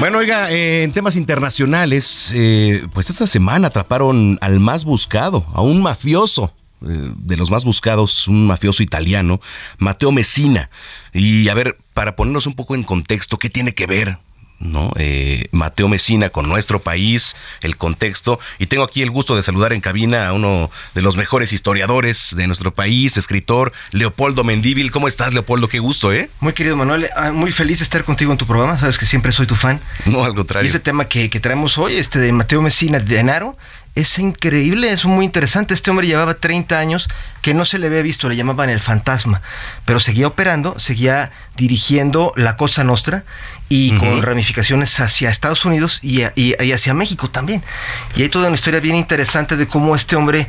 Bueno, oiga, eh, en temas internacionales, eh, pues esta semana atraparon al más buscado, a un mafioso eh, de los más buscados, un mafioso italiano, Mateo Messina. Y a ver, para ponernos un poco en contexto, ¿qué tiene que ver ¿no? Eh, Mateo Mesina con nuestro país, el contexto. Y tengo aquí el gusto de saludar en cabina a uno de los mejores historiadores de nuestro país, escritor Leopoldo Mendíbil. ¿Cómo estás, Leopoldo? Qué gusto, ¿eh? Muy querido Manuel, ah, muy feliz de estar contigo en tu programa. Sabes que siempre soy tu fan. No, al contrario. Y ese tema que, que traemos hoy, este de Mateo Mesina de Enaro, es increíble, es muy interesante. Este hombre llevaba 30 años que no se le había visto, le llamaban el fantasma, pero seguía operando, seguía dirigiendo la Cosa Nostra y con ramificaciones hacia Estados Unidos y, hacia México también. Y hay toda una historia bien interesante de cómo este hombre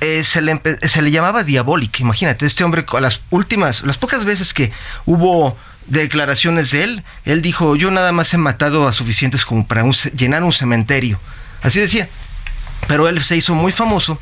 eh, se, le se le llamaba diabólico. Imagínate, este hombre, a las últimas, las pocas veces que hubo declaraciones de él, él dijo, yo nada más he matado a suficientes como para llenar un cementerio. Así decía. Pero él se hizo muy famoso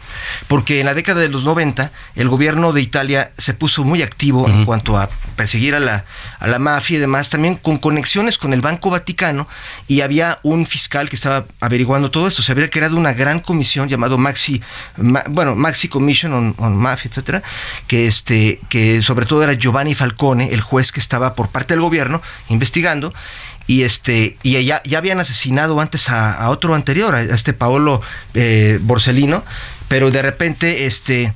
porque en la década de los 90 el gobierno de Italia se puso muy activo en cuanto a perseguir a la, a la mafia y demás, también con conexiones con el Banco Vaticano y había un fiscal que estaba averiguando todo esto. Se había creado una gran comisión llamado Maxi, bueno, Maxi Commission on, on, Mafia, etcétera, que este, que sobre todo era Giovanni Falcone, el juez que estaba por parte del gobierno investigando y este y ya, ya habían asesinado antes a, otro anterior, a este Paolo eh, Borsellino, pero de repente este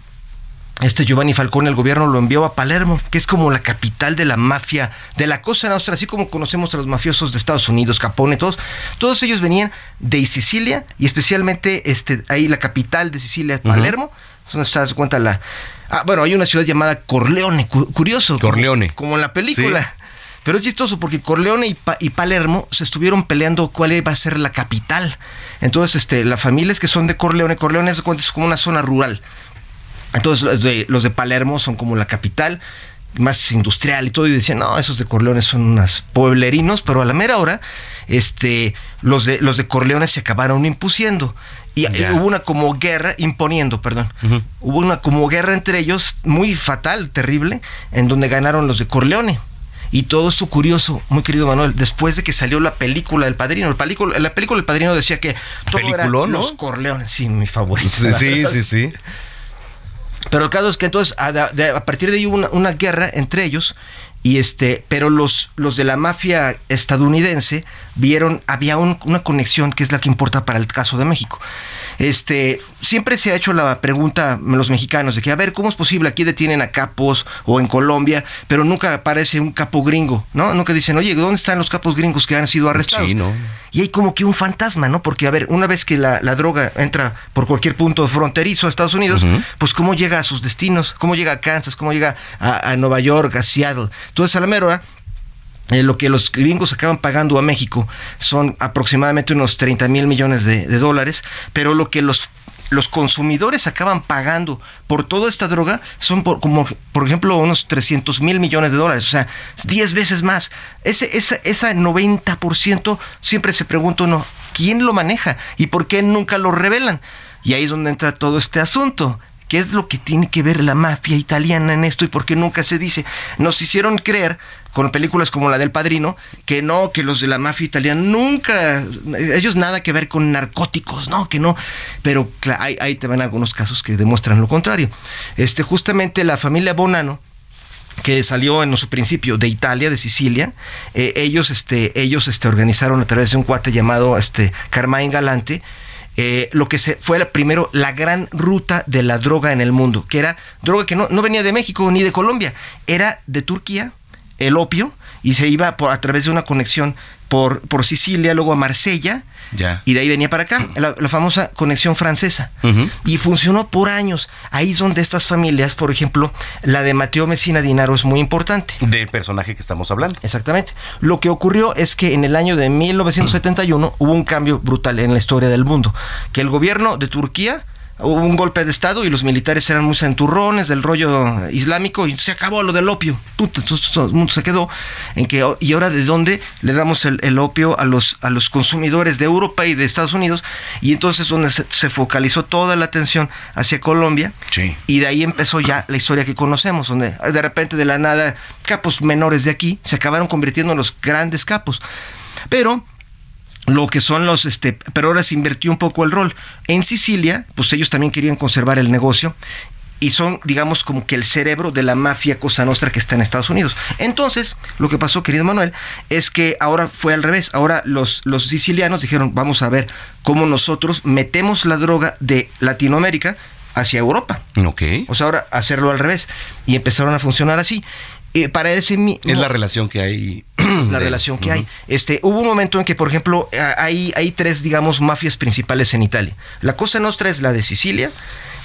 este Giovanni Falcone, el gobierno lo envió a Palermo, que es como la capital de la mafia, de la Cosa Nostra, así como conocemos a los mafiosos de Estados Unidos, Capone, todos, todos ellos venían de Sicilia y especialmente este, ahí la capital de Sicilia, Palermo, donde se das cuenta la... Ah, bueno, hay una ciudad llamada Corleone, curioso. Corleone. Como, en la película. Pero es chistoso porque Corleone y, Palermo se estuvieron peleando cuál iba a ser la capital. Entonces, este, las familias que son de Corleone, Corleone es como una zona rural. Entonces, los de, los de Palermo son como la capital más industrial y todo, y decían, no, esos de Corleone son unos pueblerinos, pero a la mera hora, este, los de, los de Corleone se acabaron impusiendo. Y hubo una como guerra, imponiendo, perdón. Hubo una como guerra entre ellos, muy fatal, terrible, en donde ganaron los de Corleone. Y todo esto curioso, muy querido Manuel, después de que salió la película del Padrino, la película, la película del Padrino decía que todo era los Corleones, sí, mi favorito. Sí, sí, sí, Pero el caso es que entonces a, partir de ahí hubo una, guerra entre ellos y este, pero los, los de la mafia estadounidense vieron, había una conexión que es la que importa para el caso de México. Este, siempre se ha hecho la pregunta los mexicanos de que, a ver, ¿cómo es posible? Aquí detienen a capos o en Colombia, pero nunca aparece un capo gringo, ¿no? Nunca dicen, oye, ¿dónde están los capos gringos que han sido arrestados? Sí, ¿no? Y hay como que un fantasma, ¿no? Porque, a ver, una vez que la, droga entra por cualquier punto fronterizo a Estados Unidos, pues ¿cómo llega a sus destinos? ¿Cómo llega a Kansas? ¿Cómo llega a, Nueva York, a Seattle? Entonces, a la mera eh, lo que los gringos acaban pagando a México son aproximadamente unos 30 mil millones de, dólares, pero lo que los los consumidores acaban pagando por toda esta droga son por, como, por ejemplo, unos 300 mil millones de dólares, o sea, 10 veces más. Ese, esa, esa 90% siempre se pregunta uno, ¿quién lo maneja? ¿Y por qué nunca lo revelan? Y ahí es donde entra todo este asunto. ¿Qué es lo que tiene que ver la mafia italiana en esto y por qué nunca se dice? Nos hicieron creer con películas como la del Padrino, que no, que los de la mafia italiana nunca, ellos nada que ver con narcóticos, no, que no, pero ahí te van algunos casos que demuestran lo contrario. Este, justamente la familia Bonano, que salió en su principio de Italia, de Sicilia. Eh, ellos, este, ellos este, organizaron a través de un cuate llamado este, Carmine Galante eh, lo que se, fue primero la gran ruta de la droga en el mundo, que era droga que no, no venía de México ni de Colombia, era de Turquía, el opio, y se iba por, a través de una conexión por, por Sicilia, luego a Marsella, y de ahí venía para acá, la, famosa conexión francesa. Y funcionó por años. Ahí es donde estas familias, por ejemplo, la de Mateo Messina Dinaro es muy importante. Del personaje que estamos hablando. Exactamente. Lo que ocurrió es que en el año de 1971 hubo un cambio brutal en la historia del mundo. Que el gobierno de Turquía hubo un golpe de Estado y los militares eran muy centurrones del rollo islámico y se acabó lo del opio. todo el mundo se quedó en que, ¿y ahora de dónde le damos el, opio a los, a los consumidores de Europa y de Estados Unidos? Y entonces donde se, focalizó toda la atención hacia Colombia y de ahí empezó ya la historia que conocemos, donde de repente de la nada capos menores de aquí se acabaron convirtiendo en los grandes capos. Pero lo que son los, este, pero ahora se invirtió un poco el rol. En Sicilia, pues ellos también querían conservar el negocio y son, digamos, como que el cerebro de la mafia Cosa Nostra que está en Estados Unidos. Entonces, lo que pasó, querido Manuel, es que ahora fue al revés. Ahora los, los sicilianos dijeron, vamos a ver cómo nosotros metemos la droga de Latinoamérica hacia Europa. Ok. O sea, ahora hacerlo al revés. Y empezaron a funcionar así. Eh, para ese es la relación que hay la relación que hay. Este hubo un momento en que por ejemplo hay hay tres digamos mafias principales en Italia. La cosa nostra es la de Sicilia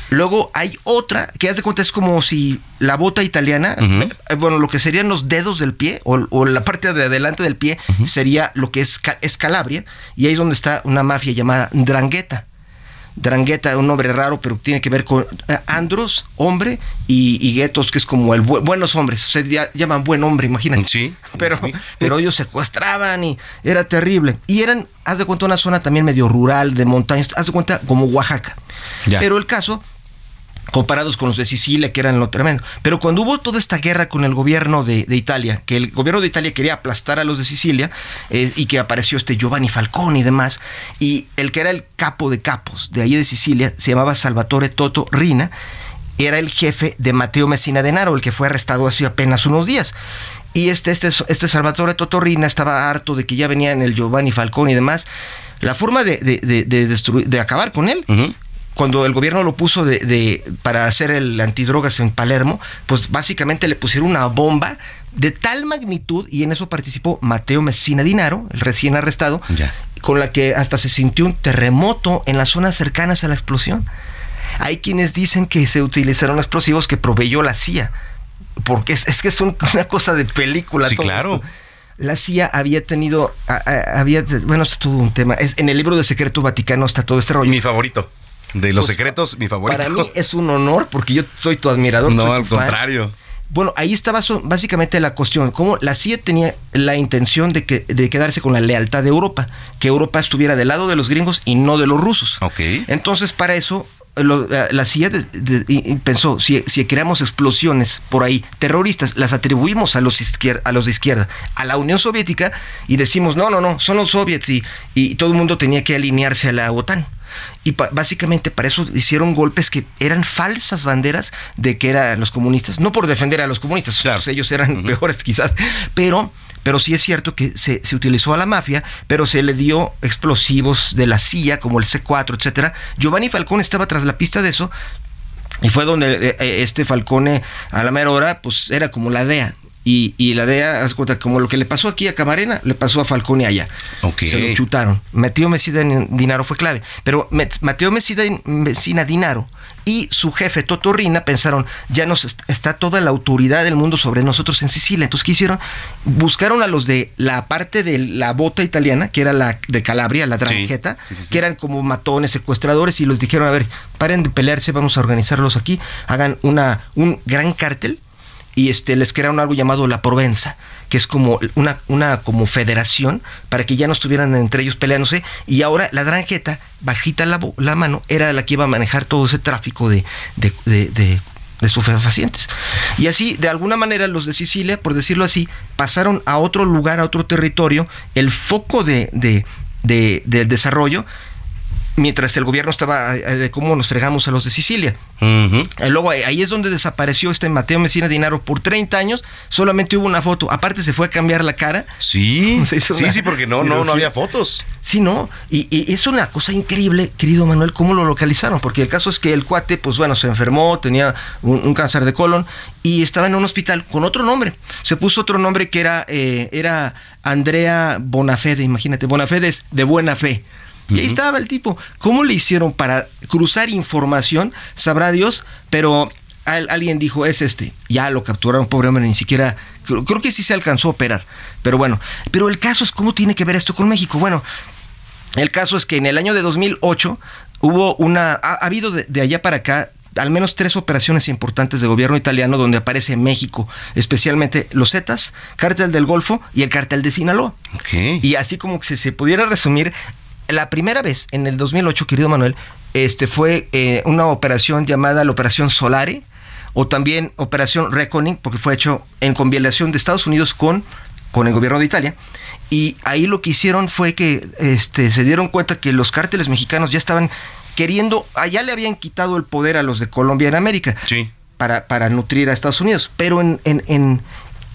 Luego hay otra que haz de cuenta es como si la bota italiana, eh, bueno, lo que serían los dedos del pie o, la parte de adelante del pie sería lo que es, es, Calabria y ahí es donde está una mafia llamada Drangheta. Drangheta, un nombre raro, pero tiene que ver con eh, Andros, hombre, y, y Guetos, que es como el buenos hombres. Se llaman buen hombre, imagínate. Sí. *laughs* Pero, pero ellos secuestraban y era terrible. Y eran, haz de cuenta, una zona también medio rural, de montañas, haz de cuenta como Oaxaca. Pero el caso comparados con los de Sicilia, que eran lo tremendo. Pero cuando hubo toda esta guerra con el gobierno de, Italia, que el gobierno de Italia quería aplastar a los de Sicilia, eh, y que apareció este Giovanni Falcone y demás, y el que era el capo de capos de ahí de Sicilia, se llamaba Salvatore Toto Rina, era el jefe de Mateo Messina Denaro, el que fue arrestado hace apenas unos días. Y este, este, este Salvatore Toto Rina estaba harto de que ya venían el Giovanni Falcone y demás. La forma de, de, acabar con él cuando el gobierno lo puso de, para hacer el antidrogas en Palermo, pues básicamente le pusieron una bomba de tal magnitud, y en eso participó Mateo Messina Dinaro, el recién arrestado, con la que hasta se sintió un terremoto en las zonas cercanas a la explosión. Hay quienes dicen que se utilizaron explosivos que proveyó la CIA, porque es, que es *laughs* una cosa de película. Sí, claro. la CIA había tenido, había, bueno, es todo un tema. Es, en el libro de Secreto Vaticano está todo este rollo. Mi favorito. De los pues, secretos, mi favorito. Para mí es un honor porque yo soy tu admirador. No, al contrario. Bueno, ahí estaba básicamente la cuestión, cómo la CIA tenía la intención de, que, de quedarse con la lealtad de Europa, que Europa estuviera del lado de los gringos y no de los rusos. Ok. Entonces, para eso, la CIA pensó, si, si, creamos explosiones por ahí terroristas, las atribuimos a los, a los de izquierda, a la Unión Soviética, y decimos, no, no, no, son los soviets, y, y todo el mundo tenía que alinearse a la OTAN. Y básicamente para eso hicieron golpes que eran falsas banderas de que eran los comunistas. No por defender a los comunistas, pues ellos eran peores quizás, pero pero sí es cierto que se, utilizó a la mafia, pero se le dio explosivos de la CIA, como el C4, etcétera. Giovanni Falcone estaba tras la pista de eso, y fue donde eh, eh, este Falcone a la mera hora, pues era como la DEA. Y, la DEA, haz cuenta, como lo que le pasó aquí a Camarena, le pasó a Falcone allá. Se lo chutaron. Mateo Mesina Dinaro fue clave. Pero Mateo Mesina Dinaro y su jefe Toto Rina pensaron, ya nos está toda la autoridad del mundo sobre nosotros en Sicilia. Entonces, ¿qué hicieron? Buscaron a los de la parte de la bota italiana, que era la de Calabria, la dranjeta, que eran como matones, secuestradores, y los dijeron, a ver, paren de pelearse, vamos a organizarlos aquí, hagan una, un gran cártel y este, les crearon algo llamado la Provenza, que es como una, una como federación para que ya no estuvieran entre ellos peleándose. Y ahora la Dranjeta, bajita la, la mano, era la que iba a manejar todo ese tráfico de, de, de, de Y así, de alguna manera, los de Sicilia, por decirlo así, pasaron a otro lugar, a otro territorio, el foco de, de, de desarrollo mientras el gobierno estaba eh, de cómo nos fregamos a los de Sicilia. Eh, luego ahí es donde desapareció este Mateo Messina Dinaro por 30 años, solamente hubo una foto, aparte se fue a cambiar la cara. Sí, *laughs* sí, sí, porque no, no, no había fotos. Sí, no, y, es una cosa increíble, querido Manuel, cómo lo localizaron, porque el caso es que el cuate, pues bueno, se enfermó, tenía un, cáncer de colon y estaba en un hospital con otro nombre. Se puso otro nombre que era, eh, era Andrea Bonafede, imagínate, Bonafede es de buena fe. Y ahí estaba el tipo. ¿Cómo le hicieron para cruzar información? Sabrá Dios, pero alguien dijo, es este. Ya lo capturaron, pobre hombre, ni siquiera... Creo, que sí se alcanzó a operar. Pero bueno, pero el caso es cómo tiene que ver esto con México. Bueno, el caso es que en el año de 2008 hubo una... Ha, habido de, allá para acá al menos tres operaciones importantes de gobierno italiano donde aparece México, especialmente los Zetas, Cártel del Golfo y el Cártel de Sinaloa. Y así como que se pudiera resumir, la primera vez, en el 2008, querido Manuel, este fue eh, una operación llamada la Operación Solare o también Operación Reckoning, porque fue hecho en combinación de Estados Unidos con con el gobierno de Italia. Y ahí lo que hicieron fue que este, se dieron cuenta que los cárteles mexicanos ya estaban queriendo, allá le habían quitado el poder a los de Colombia en América. Sí. Para, para nutrir a Estados Unidos. Pero en, en, en,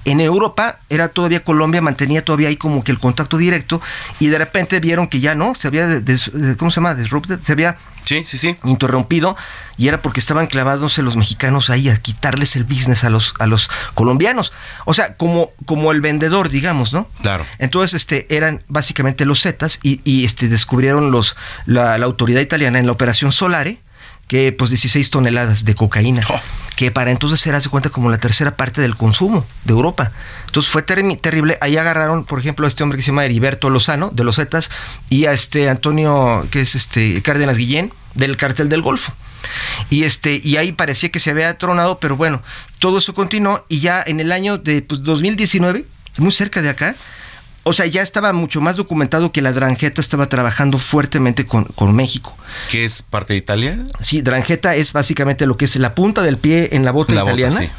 en Europa era todavía Colombia, mantenía todavía ahí como que el contacto directo y de repente vieron que ya no, se había, des- ¿cómo se llama? Disrupted, se había Sí, sí, sí. interrumpido y era porque estaban clavándose los mexicanos ahí a quitarles el business a los, a los colombianos. O sea, como, como el vendedor, digamos, ¿no? Claro. Entonces, este, eran básicamente los Zetas y, y, este, descubrieron los, la, la autoridad italiana en la operación Solare que pues 16 toneladas de cocaína, que para entonces era, se cuenta, como la tercera parte del consumo de Europa. Entonces fue terri- terrible. Ahí agarraron, por ejemplo, a este hombre que se llama Heriberto Lozano, de los Zetas, y a este Antonio, que es este Cárdenas Guillén, del cartel del Golfo. Y este, y ahí parecía que se había tronado, pero bueno, todo eso continuó, y ya en el año de pues, 2019, muy cerca de acá, o sea, ya estaba mucho más documentado que la Dranjeta estaba trabajando fuertemente con, con México. ¿Qué es parte de Italia? Sí, Dranjeta es básicamente lo que es la punta del pie en la bota La bota, italiana,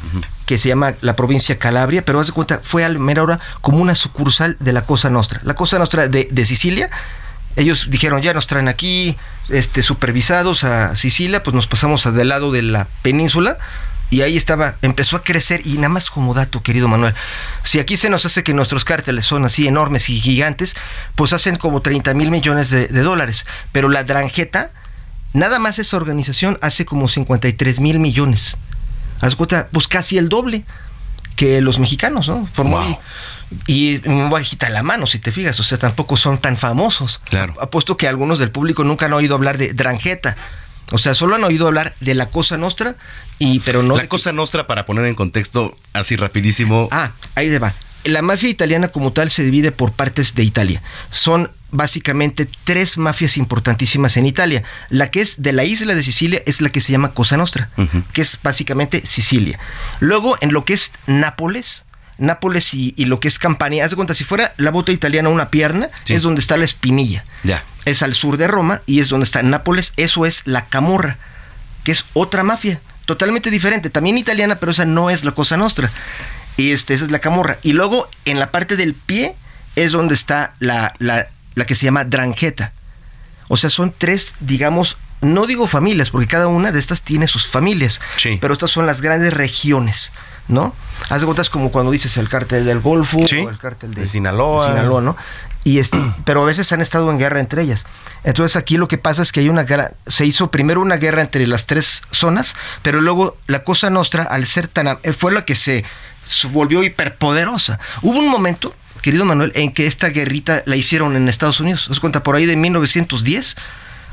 que se llama la provincia Calabria, pero haz de cuenta, fue al mera hora como una sucursal de la Cosa Nostra. La Cosa Nostra de, de Sicilia, ellos dijeron, ya nos traen aquí este, supervisados a Sicilia, pues nos pasamos del lado de la península. Y ahí estaba, empezó a crecer y nada más como dato, querido Manuel, si aquí se nos hace que nuestros cárteles son así enormes y gigantes, pues hacen como 30 mil millones de, de dólares. Pero la Dranjeta, nada más esa organización hace como 53 mil millones. Haz cuenta, pues casi el doble que los mexicanos, ¿no? Por muy- y bajita la mano, si te fijas, o sea, tampoco son tan famosos. Claro. Apuesto que algunos del público nunca han oído hablar de Dranjeta. O sea, solo han oído hablar de la Cosa Nostra, y, pero no... La cosa nostra, para poner en contexto así rapidísimo. Ah, ahí va. La mafia italiana como tal se divide por partes de Italia. Son básicamente tres mafias importantísimas en Italia. La que es de la isla de Sicilia es la que se llama Cosa Nostra, que es básicamente Sicilia. Luego, en lo que es Nápoles, Nápoles y, y lo que es Campania, haz de cuenta, si fuera la bota italiana una pierna, Sí. es donde está la espinilla. Ya. Es al sur de Roma y es donde está Nápoles, eso es la Camorra, que es otra mafia, totalmente diferente, también italiana, pero esa no es la Cosa Nostra. Y este, esa es la Camorra. Y luego en la parte del pie es donde está la, la, la que se llama Dranjeta. O sea, son tres, digamos, no digo familias, porque cada una de estas tiene sus familias, pero estas son las grandes regiones, ¿no? Haz de cuentas como cuando dices el cártel del Golfo o el cártel de, De Sinaloa. de Sinaloa, ¿no? Y este, *clears throat* pero a veces han estado en guerra entre ellas. Entonces aquí lo que pasa es que hay una guerra, se hizo primero una guerra entre las tres zonas, pero luego la Cosa Nostra, al ser tan, fue la que se se volvió hiperpoderosa. Hubo un momento, querido Manuel, en que esta guerrita la hicieron en Estados Unidos. ¿Os cuenta? Por ahí de 1910.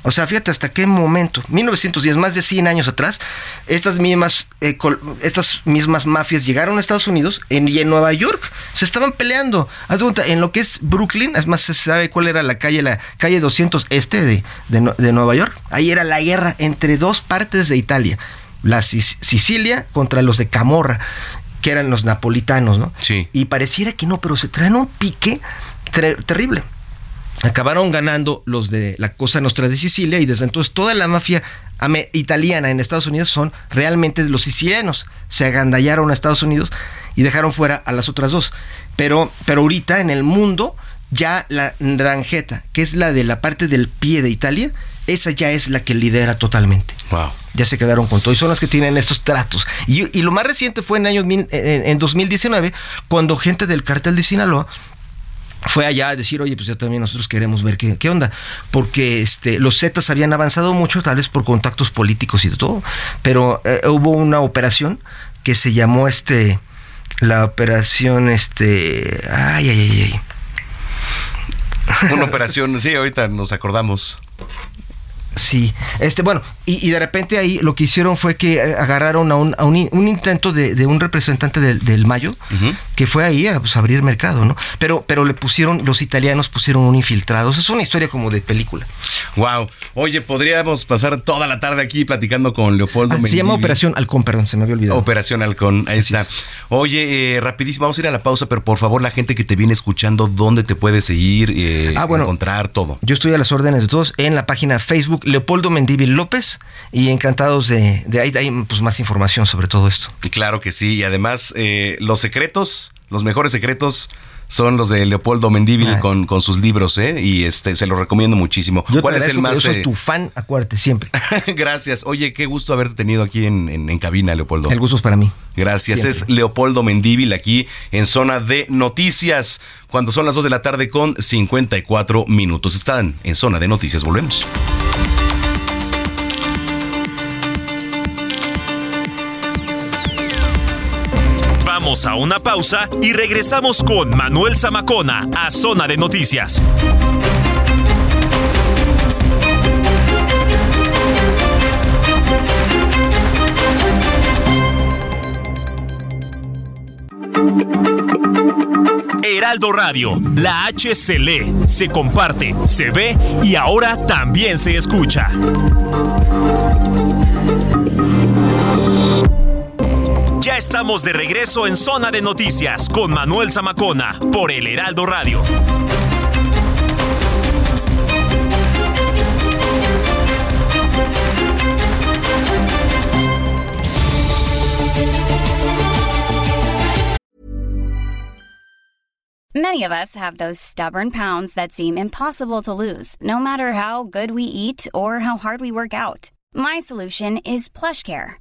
O sea, fíjate hasta qué momento, 1910, más de 100 años atrás, estas mismas, eh, col- estas mismas mafias llegaron a Estados Unidos en, y en Nueva York se estaban peleando. Haz de cuenta, en lo que es Brooklyn, es más, se sabe cuál era la calle, la calle 200 este de, de, Nue- de Nueva York. Ahí era la guerra entre dos partes de Italia, la Sic- Sicilia contra los de Camorra, que eran los napolitanos, ¿no? Sí. Y pareciera que no, pero se traen un pique terrible acabaron ganando los de la Cosa Nostra de Sicilia y desde entonces toda la mafia italiana en Estados Unidos son realmente los sicilianos. Se agandallaron a Estados Unidos y dejaron fuera a las otras dos. Pero, pero ahorita en el mundo ya la Dranjeta, que es la de la parte del pie de Italia, esa ya es la que lidera totalmente. Wow. Ya se quedaron con todo y son las que tienen estos tratos. Y, y lo más reciente fue en, mil- en, en 2019, cuando gente del cártel de Sinaloa fue allá a decir, oye, pues ya también nosotros queremos ver qué, qué onda, porque este, los Zetas habían avanzado mucho, tal vez por contactos políticos y de todo, pero eh, hubo una operación que se llamó este, la operación, este, ay, ay, ay, ay. Una operación, sí, ahorita nos acordamos. Sí, este, bueno, y, y de repente ahí lo que hicieron fue que eh, agarraron a un, a un, un intento de, de un representante del, del Mayo, que fue ahí a pues, abrir mercado, ¿no? Pero, pero le pusieron, los italianos pusieron un infiltrado. O sea, es una historia como de película. Wow. Oye, podríamos pasar toda la tarde aquí platicando con Leopoldo Ah, se llama. Operación Halcón, perdón, se me había olvidado. Operación Halcón, ahí está. Oye, eh, rapidísimo, vamos a ir a la pausa, pero por favor, la gente que te viene escuchando, ¿dónde te puede seguir? eh, Ah, bueno. encontrar todo. Yo estoy a las órdenes de todos en la página Facebook Leopoldo Mendívil López y encantados de, de ahí, de ahí pues, más información sobre todo esto. Y claro que sí, y además, eh, los secretos, los mejores secretos son los de Leopoldo Mendívil con, con sus libros, ¿eh? Y este se los recomiendo muchísimo. ¿Cuál es el más? Yo soy eh? tu fan, acuérdate, siempre. *laughs* Gracias. Oye, qué gusto haberte tenido aquí en, en, cabina, Leopoldo. El gusto es para mí. Gracias. Es Leopoldo Mendívil aquí en zona de noticias. Cuando son las 2 de la tarde con 54 minutos. Están en zona de noticias. Volvemos. Vamos a una pausa y regresamos con Manuel Zamacona a Zona de Noticias. Heraldo Radio, la H se lee, se comparte, se ve y ahora también se escucha. Ya estamos de regreso en Zona de Noticias con Manuel Zamacona por el Heraldo Radio. Many of us have those stubborn pounds that seem impossible to lose, no matter how good we eat or how hard we work out. My solution is PlushCare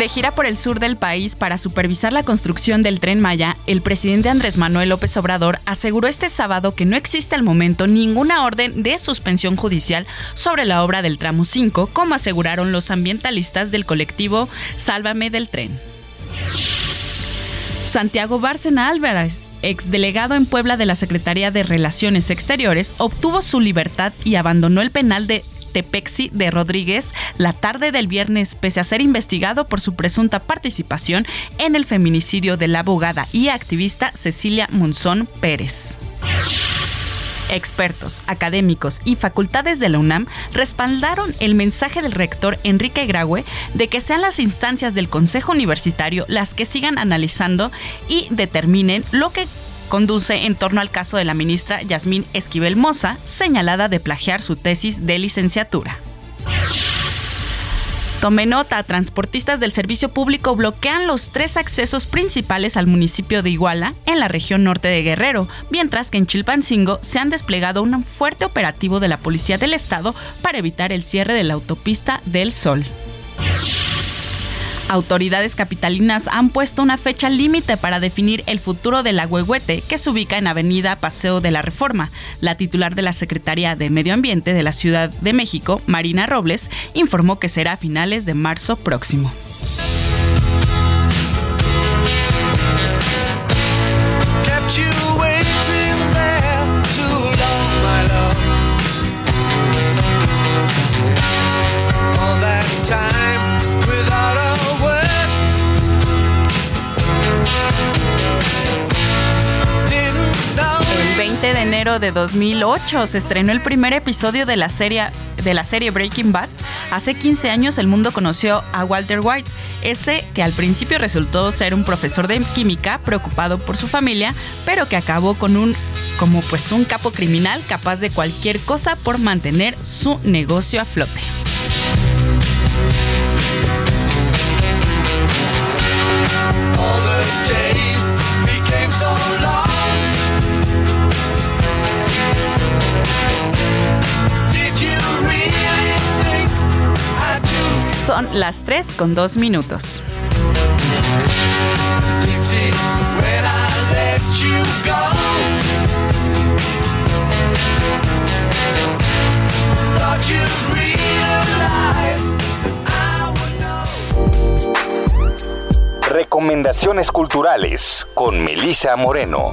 De gira por el sur del país para supervisar la construcción del tren Maya, el presidente Andrés Manuel López Obrador aseguró este sábado que no existe al momento ninguna orden de suspensión judicial sobre la obra del tramo 5, como aseguraron los ambientalistas del colectivo Sálvame del tren. Santiago Bárcena Álvarez, exdelegado en Puebla de la Secretaría de Relaciones Exteriores, obtuvo su libertad y abandonó el penal de Tepexi de Rodríguez la tarde del viernes, pese a ser investigado por su presunta participación en el feminicidio de la abogada y activista Cecilia Monzón Pérez. Expertos, académicos y facultades de la UNAM respaldaron el mensaje del rector Enrique Graue de que sean las instancias del Consejo Universitario las que sigan analizando y determinen lo que conduce en torno al caso de la ministra Yasmín Esquivel Moza, señalada de plagiar su tesis de licenciatura. Tome nota, transportistas del servicio público bloquean los tres accesos principales al municipio de Iguala, en la región norte de Guerrero, mientras que en Chilpancingo se han desplegado un fuerte operativo de la Policía del Estado para evitar el cierre de la autopista del Sol. Autoridades capitalinas han puesto una fecha límite para definir el futuro del Agüehuete, que se ubica en Avenida Paseo de la Reforma. La titular de la Secretaría de Medio Ambiente de la Ciudad de México, Marina Robles, informó que será a finales de marzo próximo. 20 de enero de 2008 se estrenó el primer episodio de la serie, de la serie Breaking Bad. Hace 15 años el mundo conoció a Walter White, ese que al principio resultó ser un profesor de química preocupado por su familia, pero que acabó con un como pues un capo criminal capaz de cualquier cosa por mantener su negocio a flote. Son las 3 con 2 minutos. Recomendaciones culturales con Melissa Moreno.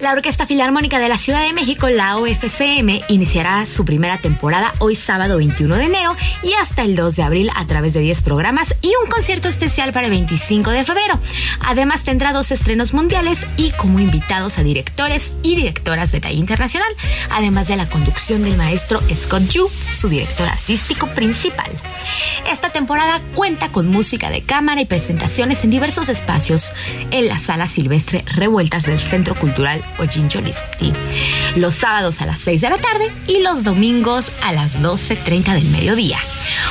La Orquesta Filarmónica de la Ciudad de México, la OFCM, iniciará su primera temporada hoy sábado 21 de enero y hasta el 2 de abril a través de 10 programas y un concierto especial para el 25 de febrero. Además tendrá dos estrenos mundiales y como invitados a directores y directoras de talla internacional, además de la conducción del maestro Scott Yu, su director artístico principal. Esta temporada cuenta con música de cámara y presentaciones en diversos espacios en la sala silvestre Revueltas del Centro Cultural Ojincholistli. Los sábados a las 6 de la tarde y los domingos a las 12.30 del mediodía.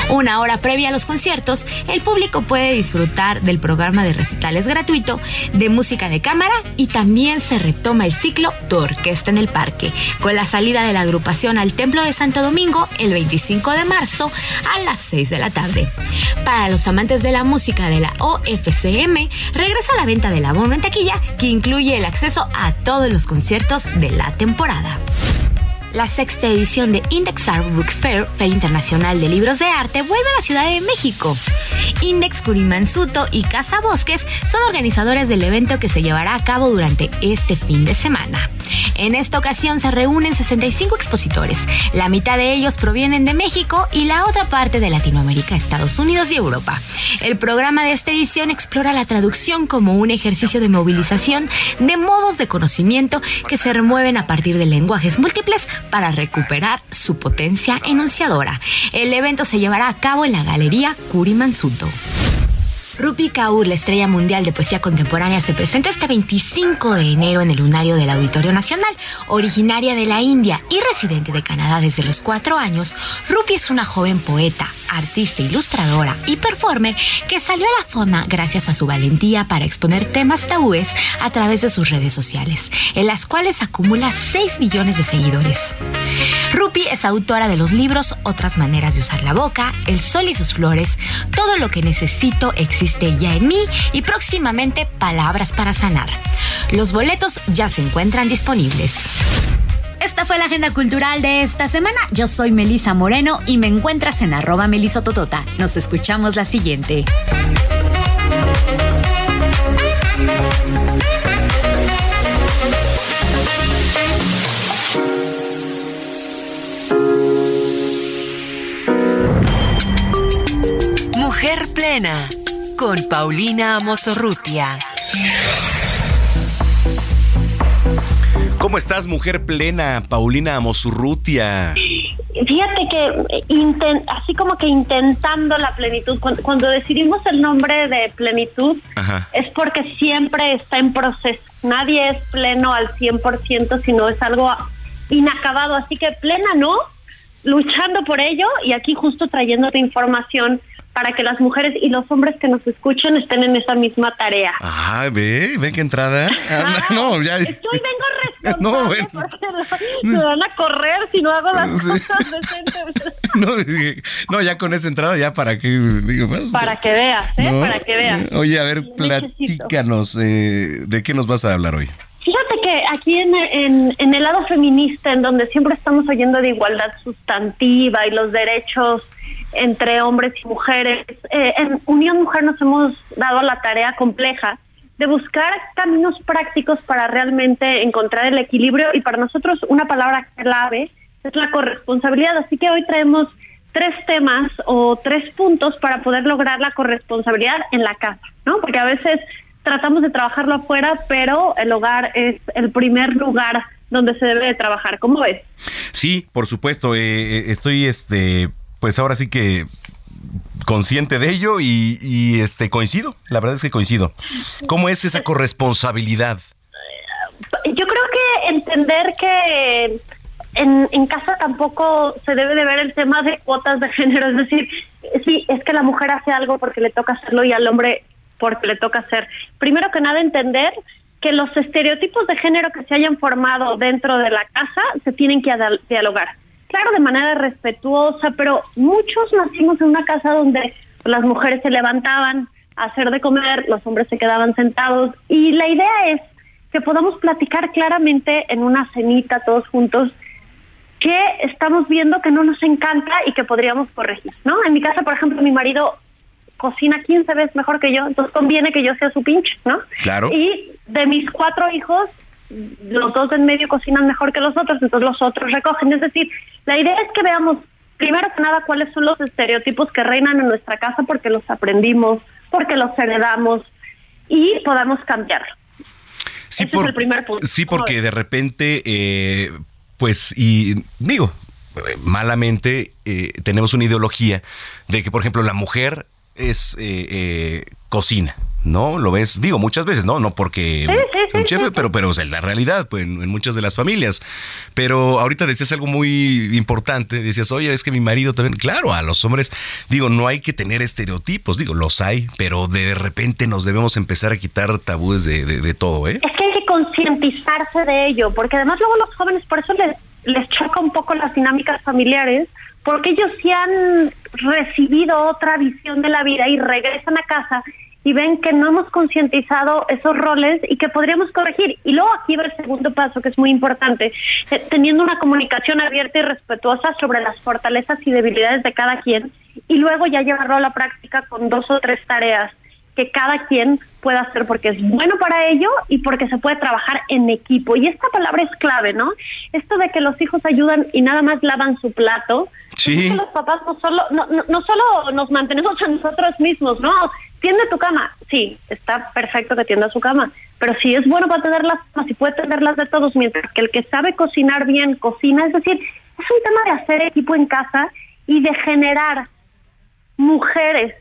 Una hora previa a los conciertos, el público puede disfrutar del programa de recitales gratuito, de música de cámara y también se retoma el ciclo de Orquesta en el Parque, con la salida de la agrupación al Templo de Santo Domingo el 25 de marzo a las 6 de la tarde. Para los amantes de la música de la OFCM, regresa la venta del abono en taquilla que incluye el acceso a los conciertos de la temporada. La sexta edición de Index Art Book Fair, Feria Internacional de Libros de Arte, vuelve a la Ciudad de México. Index Curimansuto y Casa Bosques son organizadores del evento que se llevará a cabo durante este fin de semana. En esta ocasión se reúnen 65 expositores. La mitad de ellos provienen de México y la otra parte de Latinoamérica, Estados Unidos y Europa. El programa de esta edición explora la traducción como un ejercicio de movilización de modos de conocimiento que se remueven a partir de lenguajes múltiples para recuperar su potencia enunciadora. El evento se llevará a cabo en la Galería Curimansuto. Rupi Kaur, la estrella mundial de poesía contemporánea, se presenta este 25 de enero en el Lunario del Auditorio Nacional. Originaria de la India y residente de Canadá desde los cuatro años, Rupi es una joven poeta, artista ilustradora y performer que salió a la fama gracias a su valentía para exponer temas tabúes a través de sus redes sociales, en las cuales acumula 6 millones de seguidores. Rupi es autora de los libros Otras maneras de usar la boca, El sol y sus flores, Todo lo que necesito existe ya en mí y próximamente Palabras para sanar. Los boletos ya se encuentran disponibles. Esta fue la agenda cultural de esta semana. Yo soy Melisa Moreno y me encuentras en arroba melisototota. Nos escuchamos la siguiente. Mujer Plena con Paulina Amosorrutia. ¿Cómo estás, mujer plena, Paulina Amosurrutia? Fíjate que eh, así como que intentando la plenitud, cuando, decidimos el nombre de plenitud, es porque siempre está en proceso. Nadie es pleno al 100%, sino es algo inacabado. Así que plena no, luchando por ello y aquí justo trayéndote información para que las mujeres y los hombres que nos escuchen estén en esa misma tarea. Ah, ve, ve qué entrada. Ah, no, ya. Estoy vengo no, bueno. me van a correr si no hago las cosas decentes. *laughs* No, no, ya con esa entrada ya para que digo, pues, para que veas, ¿eh? Para que veas. Oye, a ver, platícanos, eh, ¿de qué nos vas a hablar hoy? Fíjate que aquí en, en, en, el lado feminista, en donde siempre estamos oyendo de igualdad sustantiva y los derechos entre hombres y mujeres. Eh, en Unión Mujer nos hemos dado la tarea compleja de buscar caminos prácticos para realmente encontrar el equilibrio y para nosotros una palabra clave es la corresponsabilidad. Así que hoy traemos tres temas o tres puntos para poder lograr la corresponsabilidad en la casa, ¿no? Porque a veces tratamos de trabajarlo afuera, pero el hogar es el primer lugar donde se debe de trabajar. ¿Cómo ves? Sí, por supuesto. Eh, eh, estoy este pues ahora sí que consciente de ello y, este coincido, la verdad es que coincido. ¿Cómo es esa corresponsabilidad? Yo creo que entender que en, en, casa tampoco se debe de ver el tema de cuotas de género, es decir, sí, es que la mujer hace algo porque le toca hacerlo y al hombre porque le toca hacer. Primero que nada, entender que los estereotipos de género que se hayan formado dentro de la casa se tienen que dialogar claro, de manera respetuosa, pero muchos nacimos en una casa donde las mujeres se levantaban a hacer de comer, los hombres se quedaban sentados y la idea es que podamos platicar claramente en una cenita todos juntos que estamos viendo que no nos encanta y que podríamos corregir, ¿no? En mi casa, por ejemplo, mi marido cocina 15 veces mejor que yo, entonces conviene que yo sea su pinche, ¿no? Claro. Y de mis cuatro hijos, los dos en medio cocinan mejor que los otros, entonces los otros recogen. Es decir, la idea es que veamos, primero que nada, cuáles son los estereotipos que reinan en nuestra casa porque los aprendimos, porque los heredamos y podamos cambiarlo. Sí, Ese es el primer punto. Sí, porque de repente, eh, pues, y digo, malamente eh, tenemos una ideología de que, por ejemplo, la mujer es eh, cocina, ¿no? Lo ves, digo, muchas veces, ¿no? No porque un chef, pero, pero o la realidad, pues, en, muchas de las familias. Pero ahorita decías algo muy importante, decías, oye, es que mi marido también, claro, a los hombres, digo, no hay que tener estereotipos, digo, los hay, pero de repente nos debemos empezar a quitar tabúes de, de, todo, ¿eh? Es que hay que concientizarse de ello, porque además luego los jóvenes, por eso les, les choca un poco las dinámicas familiares, porque ellos sí han recibido otra visión de la vida y regresan a casa y ven que no hemos concientizado esos roles y que podríamos corregir. Y luego aquí va el segundo paso, que es muy importante, eh, teniendo una comunicación abierta y respetuosa sobre las fortalezas y debilidades de cada quien, y luego ya llevarlo a la práctica con dos o tres tareas que cada quien pueda hacer porque es bueno para ello y porque se puede trabajar en equipo. Y esta palabra es clave, ¿no? Esto de que los hijos ayudan y nada más lavan su plato. Sí. Los papás no solo, no, no solo nos mantenemos a nosotros mismos, ¿no? ¿Tiende tu cama? Sí, está perfecto que tienda su cama, pero si es bueno para tenerlas, si puede tenerlas de todos, mientras que el que sabe cocinar bien cocina, es decir, es un tema de hacer equipo en casa y de generar mujeres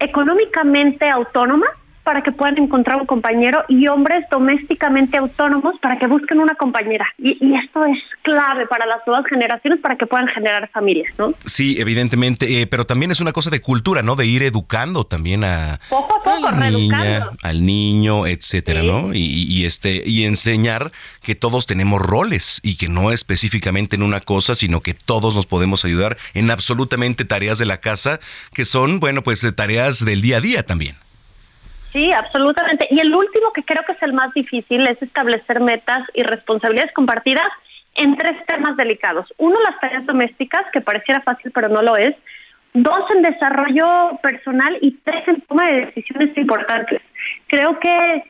económicamente autónomas para que puedan encontrar un compañero y hombres domésticamente autónomos para que busquen una compañera. Y, esto es clave para las nuevas generaciones para que puedan generar familias, ¿no? Sí, evidentemente, eh, pero también es una cosa de cultura, ¿no? De ir educando también a, poco a, poco, la niña, al niño, etcétera, ¿no? Y, este y enseñar que todos tenemos roles y que no específicamente en una cosa, sino que todos nos podemos ayudar en absolutamente tareas de la casa que son, bueno, pues eh, tareas del día a día también. Sí, absolutamente. Y el último que creo que es el más difícil es establecer metas y responsabilidades compartidas en tres temas delicados. Uno, las tareas domésticas, que pareciera fácil pero no lo es. Dos, en desarrollo personal y tres, en toma de decisiones importantes. Creo que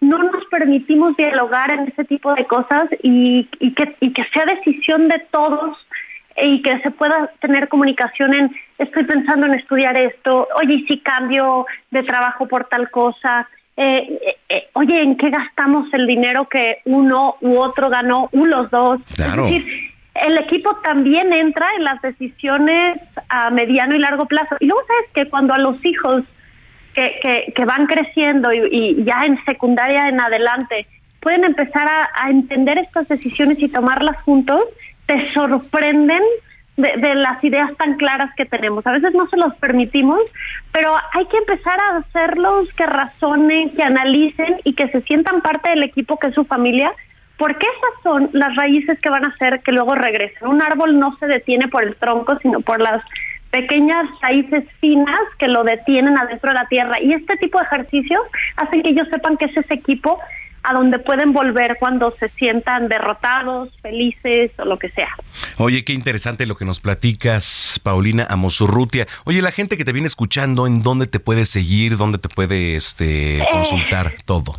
no nos permitimos dialogar en ese tipo de cosas y, y, que, y que sea decisión de todos y que se pueda tener comunicación en estoy pensando en estudiar esto, oye, y si cambio de trabajo por tal cosa, eh, eh, eh, oye, ¿en qué gastamos el dinero que uno u otro ganó, u los dos? Es decir, el equipo también entra en las decisiones a mediano y largo plazo. Y luego sabes que cuando a los hijos que, que, que van creciendo y, ya en secundaria en adelante pueden empezar a entender estas decisiones y tomarlas juntos, te sorprenden de, las ideas tan claras que tenemos. A veces no se los permitimos, pero hay que empezar a hacerlos que razonen, que analicen y que se sientan parte del equipo que es su familia, porque esas son las raíces que van a hacer que luego regresen. Un árbol no se detiene por el tronco, sino por las pequeñas raíces finas que lo detienen adentro de la tierra. Y este tipo de ejercicios hacen que ellos sepan que es ese equipo a donde pueden volver cuando se sientan derrotados, felices o lo que sea. Oye, qué interesante lo que nos platicas, Paulina Amosurrutia. Oye, la gente que te viene escuchando, ¿en dónde te puede seguir? ¿Dónde te puede este, eh, consultar todo?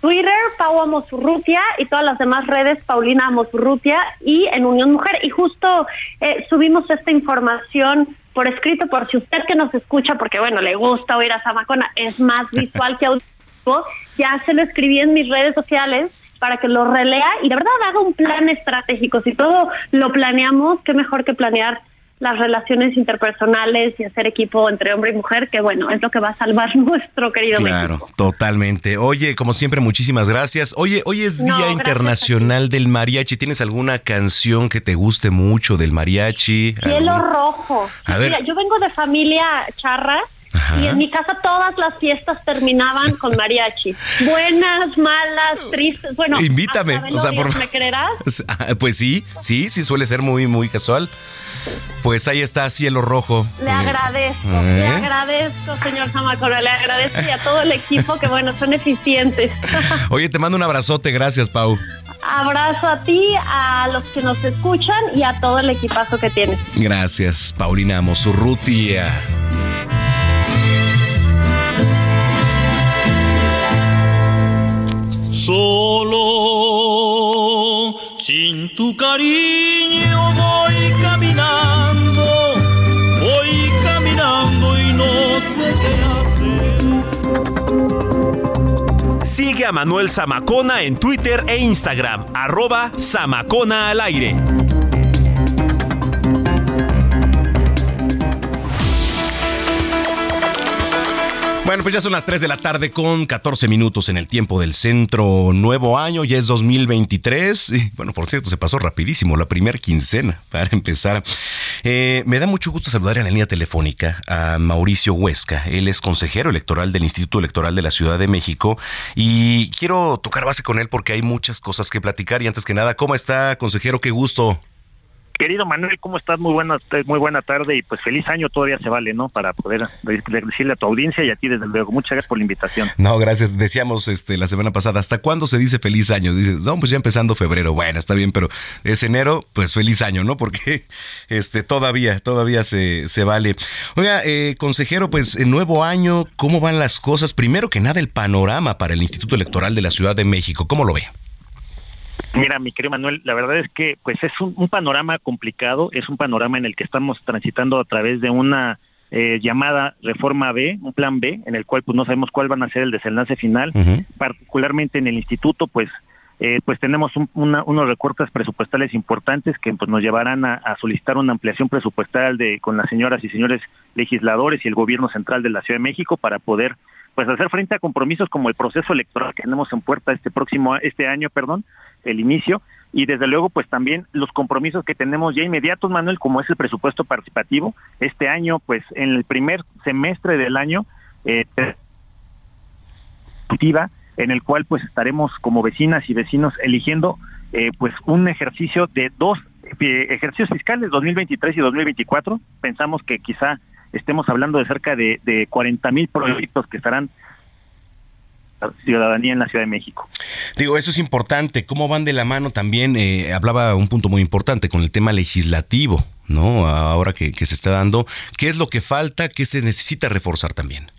Twitter, Pau Amosurrutia y todas las demás redes, Paulina Amosurrutia y en Unión Mujer. Y justo eh, subimos esta información por escrito, por si usted que nos escucha, porque bueno, le gusta oír a Samacona, es más visual que audio *laughs* ya se lo escribí en mis redes sociales para que lo relea y de verdad haga un plan estratégico. Si todo lo planeamos, qué mejor que planear las relaciones interpersonales y hacer equipo entre hombre y mujer, que bueno, es lo que va a salvar *laughs* nuestro querido Claro, totalmente. Oye, como siempre, muchísimas gracias. Oye, hoy es Día Internacional del Mariachi. ¿Tienes alguna canción que te guste mucho del mariachi? Cielo Rojo. Mira, yo vengo de familia charra y en mi casa todas las fiestas terminaban con mariachi. Buenas, malas, tristes. Bueno, invítame. O sea, por... ¿Me creerás? *laughs* Ah, pues sí, sí, sí, suele ser muy, muy casual. Pues ahí está, cielo rojo. Le agradezco, le ¿Eh? agradezco, señor Zamacona, le agradezco y a todo el equipo que, bueno, son eficientes. *laughs* Oye, te mando un abrazote, gracias, Pau. Abrazo a ti, a los que nos escuchan y a todo el equipazo que tienes. Gracias, Paulina Mosurrutia. Solo sin tu cariño voy caminando, voy caminando y no sé qué hacer. Sigue a Manuel Zamacona en Twitter e Instagram, arroba Zamacona al aire. Bueno, pues ya son las 3 de la tarde con 14 minutos en el tiempo del centro. Nuevo año, ya es 2023. Y, bueno, por cierto, se pasó rapidísimo la primera quincena para empezar. Eh, me da mucho gusto saludar en la línea telefónica a Mauricio Huesca. Él es consejero electoral del Instituto Electoral de la Ciudad de México y quiero tocar base con él porque hay muchas cosas que platicar. Y antes que nada, ¿cómo está, consejero? Qué gusto. Querido Manuel, ¿cómo estás? Muy buena, muy buena tarde y pues feliz año todavía se vale, ¿no? Para poder decirle a tu audiencia y a ti desde luego. Muchas gracias por la invitación. No, gracias. Decíamos este la semana pasada, ¿hasta cuándo se dice feliz año? Dices, no, pues ya empezando febrero. Bueno, está bien, pero es enero, pues feliz año, ¿no? Porque *laughs* este todavía, todavía se, se vale. Oiga, eh, consejero, pues nuevo año, ¿cómo van las cosas? Primero que nada, el panorama para el Instituto Electoral de la Ciudad de México. ¿Cómo lo ve? Mira, mi querido Manuel, la verdad es que pues es un, panorama complicado, es un panorama en el que estamos transitando a través de una eh, llamada reforma B, un plan B, en el cual pues no sabemos cuál van a ser el desenlace final, particularmente en el instituto, pues eh, pues tenemos unos recortes presupuestales importantes que pues, nos llevarán a, a, solicitar una ampliación presupuestal de con las señoras y señores legisladores y el gobierno central de la Ciudad de México para poder pues hacer frente a compromisos como el proceso electoral que tenemos en puerta este próximo este año, perdón, el inicio y desde luego pues también los compromisos que tenemos ya inmediatos, Manuel, como es el presupuesto participativo. Este año, pues en el primer semestre del año, eh, en el cual pues estaremos como vecinas y vecinos eligiendo eh, pues un ejercicio de dos eh, ejercicios fiscales, 2023 y 2024. Pensamos que quizá estemos hablando de cerca de, de 40 mil proyectos que estarán ciudadanía en la Ciudad de México. Digo, eso es importante. ¿Cómo van de la mano también? Eh, hablaba un punto muy importante con el tema legislativo, ¿no? Ahora que, se está dando. ¿Qué es lo que falta? ¿Qué se necesita reforzar también?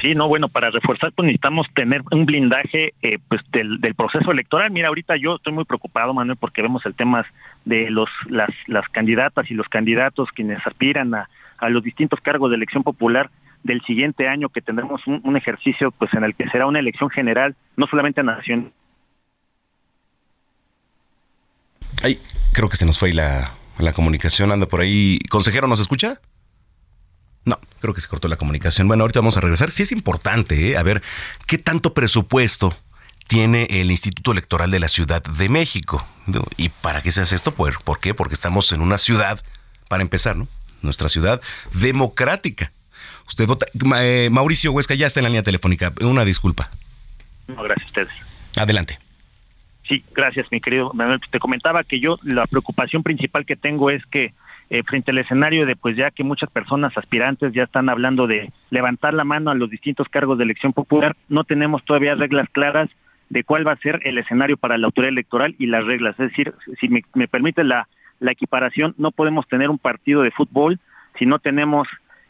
Sí, no, bueno, para reforzar pues necesitamos tener un blindaje eh, pues del, proceso electoral. Mira, ahorita yo estoy muy preocupado, Manuel, porque vemos el tema de los las, las candidatas y los candidatos quienes aspiran a, a los distintos cargos de elección popular del siguiente año que tendremos un, ejercicio pues en el que será una elección general, no solamente nación. Ay, creo que se nos fue la, la comunicación, anda por ahí. Consejero, ¿nos escucha? No, creo que se cortó la comunicación. Bueno, ahorita vamos a regresar. Sí es importante, ¿eh? a ver, ¿qué tanto presupuesto tiene el Instituto Electoral de la Ciudad de México? ¿Y para qué se hace esto? Pues, ¿Por qué? Porque estamos en una ciudad, para empezar, ¿no? Nuestra ciudad democrática. Usted vota. Eh, Mauricio Huesca ya está en la línea telefónica. Una disculpa. No, gracias a ustedes. Adelante. Sí, gracias, mi querido Manuel. Te comentaba que yo la preocupación principal que tengo es que eh, frente al escenario de pues ya que muchas personas aspirantes ya están hablando de levantar la mano a los distintos cargos de elección popular, no tenemos todavía reglas claras de cuál va a ser el escenario para la autoridad electoral y las reglas. Es decir, si me, me permite la, la equiparación, no podemos tener un partido de fútbol si no tenemos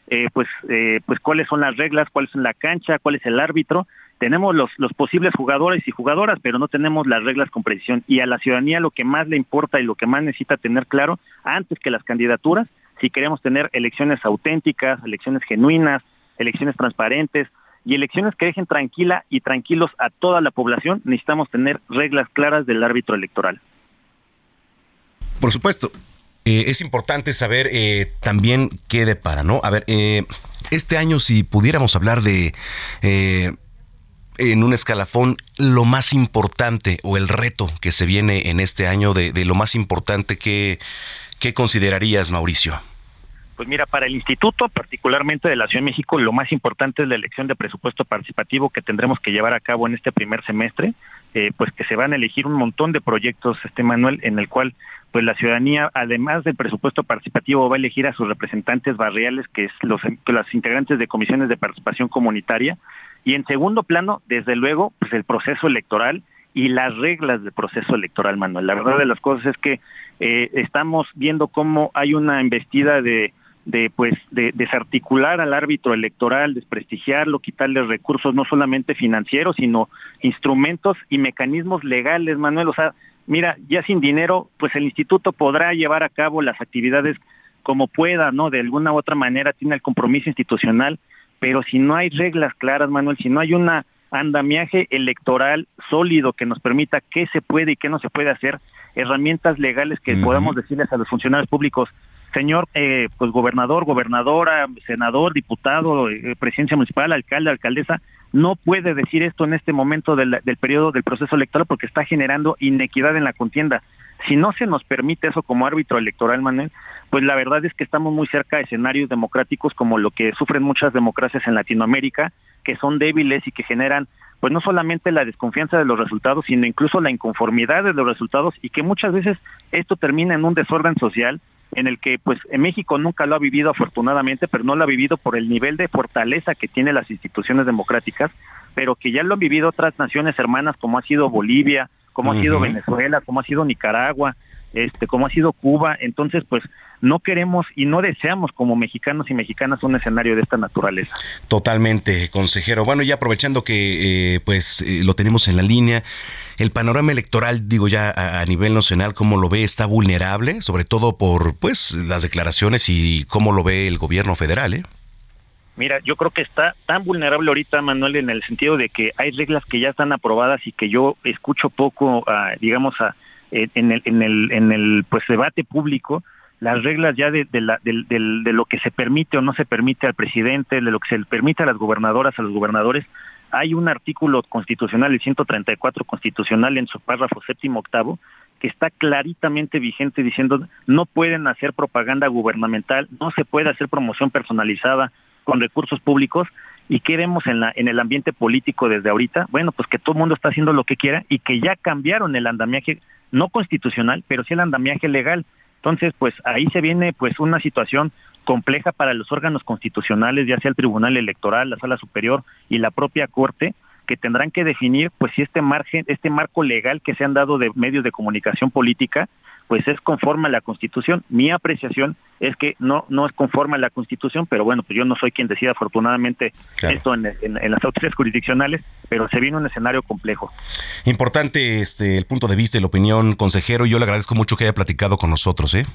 eh, pues, eh, pues cuáles son las reglas, cuál es la cancha, cuál es el árbitro. Tenemos los, los posibles jugadores y jugadoras, pero no tenemos las reglas con precisión. Y a la ciudadanía lo que más le importa y lo que más necesita tener claro, antes que las candidaturas, si queremos tener elecciones auténticas, elecciones genuinas, elecciones transparentes y elecciones que dejen tranquila y tranquilos a toda la población, necesitamos tener reglas claras del árbitro electoral. Por supuesto, eh, es importante saber eh, también qué depara, ¿no? A ver, eh, este año si pudiéramos hablar de en un escalafón lo más importante o el reto que se viene en este año de, lo más importante que, ¿qué considerarías, Mauricio? Pues mira, para el instituto, particularmente de la Ciudad de México, lo más importante es la elección de presupuesto participativo que tendremos que llevar a cabo en este primer semestre, pues que se van a elegir un montón de proyectos, este Manuel, en el cual pues la ciudadanía, además del presupuesto participativo, va a elegir a sus representantes barriales, que es los, los integrantes de comisiones de participación comunitaria. Y en segundo plano, desde luego, pues el proceso electoral y las reglas del proceso electoral, Manuel. La verdad de las cosas es que eh, estamos viendo cómo hay una embestida de, de pues de desarticular al árbitro electoral, desprestigiarlo, quitarle recursos no solamente financieros, sino instrumentos y mecanismos legales, Manuel. O sea, mira, ya sin dinero, pues el instituto podrá llevar a cabo las actividades como pueda, ¿no? De alguna u otra manera tiene el compromiso institucional, pero si no hay reglas claras, Manuel, si no hay un andamiaje electoral sólido que nos permita qué se puede y qué no se puede hacer, herramientas legales que podamos decirles a los funcionarios públicos, señor eh, pues gobernador, gobernadora, senador, diputado, eh, presidencia municipal, alcalde, alcaldesa, no puede decir esto en este momento del, del periodo del proceso electoral porque está generando inequidad en la contienda. Si no se nos permite eso como árbitro electoral, Manuel, pues la verdad es que estamos muy cerca de escenarios democráticos como lo que sufren muchas democracias en Latinoamérica, que son débiles y que generan pues no solamente la desconfianza de los resultados, sino incluso la inconformidad de los resultados y que muchas veces esto termina en un desorden social en el que pues en México nunca lo ha vivido afortunadamente, pero no lo ha vivido por el nivel de fortaleza que tienen las instituciones democráticas, pero que ya lo han vivido otras naciones hermanas como ha sido Bolivia, como ha sido Venezuela, como ha sido Nicaragua, este, como ha sido Cuba, entonces pues no queremos y no deseamos como mexicanos y mexicanas un escenario de esta naturaleza. Totalmente, consejero. Bueno, ya aprovechando que eh, pues eh, lo tenemos en la línea, el panorama electoral, digo ya a, nivel nacional, ¿cómo lo ve? ¿Está vulnerable? Sobre todo por pues las declaraciones y cómo lo ve el gobierno federal, ¿eh? Mira, yo creo que está tan vulnerable ahorita, Manuel, en el sentido de que hay reglas que ya están aprobadas y que yo escucho poco, digamos, en, el, en, el, en el pues debate público, las reglas ya de, la, de, de, lo que se permite o no se permite al presidente, de lo que se le permite a las gobernadoras, a los gobernadores. Hay un artículo constitucional, el 134 constitucional, en su párrafo séptimo octavo, que está claritamente vigente diciendo no pueden hacer propaganda gubernamental, no se puede hacer promoción personalizada con recursos públicos. ¿Y qué vemos en, en el ambiente político desde ahorita? Bueno, pues que todo el mundo está haciendo lo que quiera y que ya cambiaron el andamiaje, no constitucional, pero sí el andamiaje legal. Entonces, pues ahí se viene pues una situación compleja para los órganos constitucionales, ya sea el Tribunal Electoral, la Sala Superior y la propia Corte, que tendrán que definir pues si este margen, este marco legal que se han dado de medios de comunicación política, pues es conforme a la Constitución. Mi apreciación es que no no es conforme a la Constitución, pero bueno, pues yo no soy quien decida afortunadamente esto en, las autoridades jurisdiccionales, pero se viene un escenario complejo. Importante este el punto de vista y la opinión, consejero, y yo le agradezco mucho que haya platicado con nosotros, ¿eh?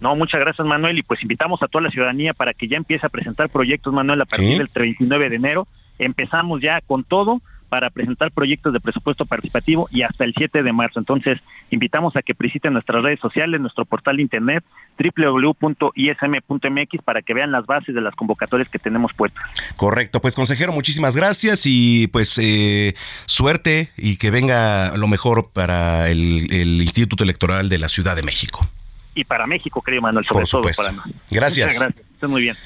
No, muchas gracias Manuel y pues invitamos a toda la ciudadanía para que ya empiece a presentar proyectos Manuel a partir del 39 de enero. Empezamos ya con todo para presentar proyectos de presupuesto participativo y hasta el 7 de marzo. Entonces, invitamos a que visiten nuestras redes sociales, nuestro portal de internet www.ism.mx para que vean las bases de las convocatorias que tenemos puestas. Correcto, pues consejero, muchísimas gracias y pues eh, suerte y que venga lo mejor para el, el Instituto Electoral de la Ciudad de México y para México, querido Manuel, sobre todo para Gracias. Muchas gracias. muy bien.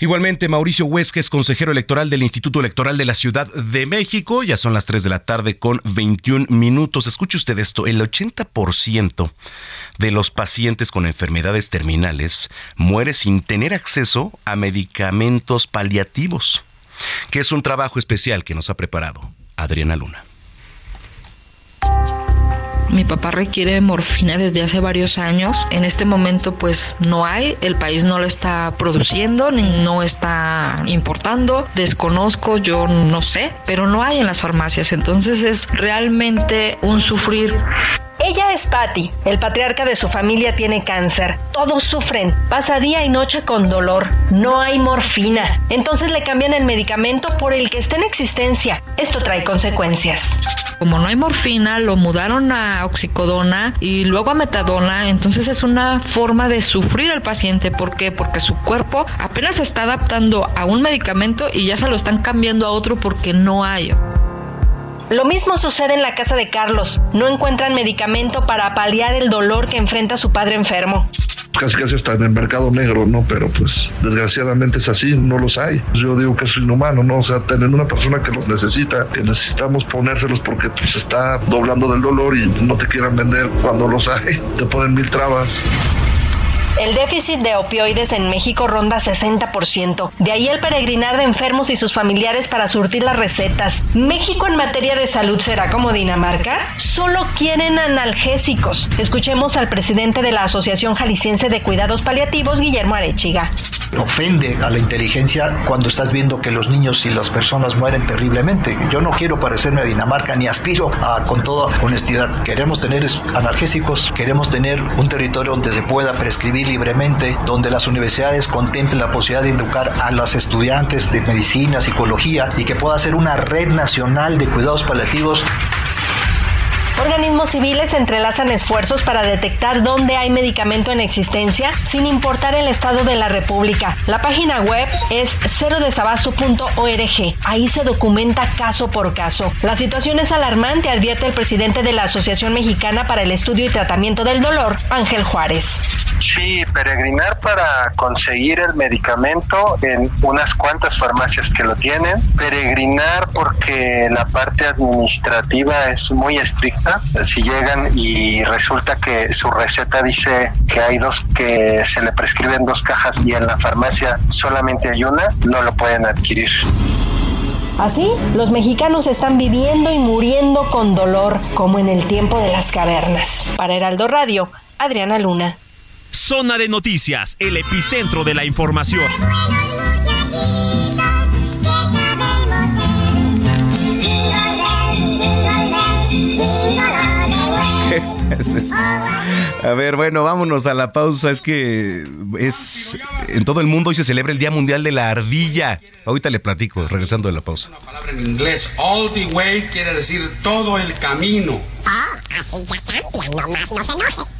Igualmente, Mauricio Huesques, consejero electoral del Instituto Electoral de la Ciudad de México. Ya son las 3 de la tarde con 21 minutos. Escuche usted esto, el 80% de los pacientes con enfermedades terminales muere sin tener acceso a medicamentos paliativos, que es un trabajo especial que nos ha preparado Adriana Luna. Mi papá requiere morfina desde hace varios años. En este momento pues no hay, el país no lo está produciendo, no está importando. Desconozco, yo no sé, pero no hay en las farmacias. Entonces es realmente un sufrir. Ella es Patty. El patriarca de su familia tiene cáncer. Todos sufren. Pasa día y noche con dolor. No hay morfina. Entonces le cambian el medicamento por el que está en existencia. Esto trae consecuencias. Como no hay morfina, lo mudaron a oxicodona y luego a metadona. Entonces es una forma de sufrir al paciente. ¿Por qué? Porque su cuerpo apenas se está adaptando a un medicamento y ya se lo están cambiando a otro porque no hay. Lo mismo sucede en la casa de Carlos. No encuentran medicamento para paliar el dolor que enfrenta su padre enfermo casi casi está en el mercado negro, ¿no? Pero pues desgraciadamente es así, no los hay. Yo digo que es inhumano, ¿no? O sea, tener una persona que los necesita, que necesitamos ponérselos porque pues está doblando del dolor y no te quieran vender cuando los hay, te ponen mil trabas. El déficit de opioides en México ronda 60%. De ahí el peregrinar de enfermos y sus familiares para surtir las recetas. ¿México en materia de salud será como Dinamarca? Solo quieren analgésicos. Escuchemos al presidente de la Asociación Jalisciense de Cuidados Paliativos, Guillermo Arechiga. Ofende a la inteligencia cuando estás viendo que los niños y las personas mueren terriblemente. Yo no quiero parecerme a Dinamarca ni aspiro a, con toda honestidad, queremos tener analgésicos, queremos tener un territorio donde se pueda prescribir libremente, donde las universidades contemplen la posibilidad de educar a las estudiantes de medicina, psicología y que pueda ser una red nacional de cuidados paliativos Organismos civiles entrelazan esfuerzos para detectar dónde hay medicamento en existencia sin importar el estado de la República. La página web es cerodesabasto.org. Ahí se documenta caso por caso. La situación es alarmante, advierte el presidente de la Asociación Mexicana para el Estudio y Tratamiento del Dolor, Ángel Juárez. Sí, peregrinar para conseguir el medicamento en unas cuantas farmacias que lo tienen. Peregrinar porque la parte administrativa es muy estricta. Si llegan y resulta que su receta dice que hay dos que se le prescriben dos cajas y en la farmacia solamente hay una, no lo pueden adquirir. Así, los mexicanos están viviendo y muriendo con dolor, como en el tiempo de las cavernas. Para Heraldo Radio, Adriana Luna. Zona de noticias, el epicentro de la información. *laughs* A ver, bueno, vámonos a la pausa. Es que es en todo el mundo hoy se celebra el Día Mundial de la Ardilla. Ahorita le platico, regresando de la pausa. Una palabra en inglés, all the way quiere decir todo el camino. Oh, así ya cambia, no más no se enoje.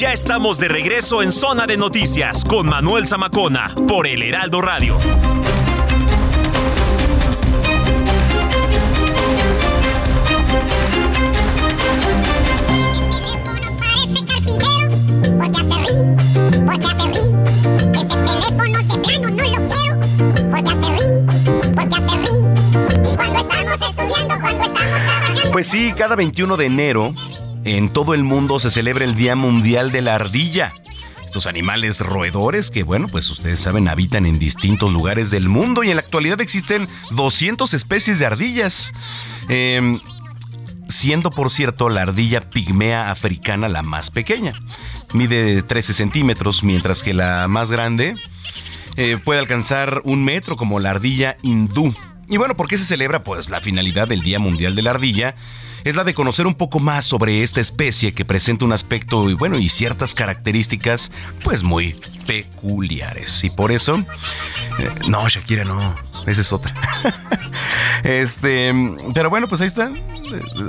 Ya estamos de regreso en Zona de Noticias con Manuel Zamacona por el Heraldo Radio. Pues sí, cada 21 de enero en todo el mundo se celebra el Día Mundial de la Ardilla. Estos animales roedores que, bueno, pues ustedes saben, habitan en distintos lugares del mundo y en la actualidad existen 200 especies de ardillas. Em, siendo, por cierto, la ardilla pigmea africana la más pequeña. Mide 13 centímetros, mientras que la más grande eh, puede alcanzar un metro como la ardilla hindú. Y bueno, ¿por qué se celebra? Pues la finalidad del Día Mundial de la Ardilla es la de conocer un poco más sobre esta especie que presenta un aspecto y bueno y ciertas características pues muy peculiares. Y por eso, eh, no, Shakira no, esa es otra. *laughs* este, pero bueno, pues ahí está.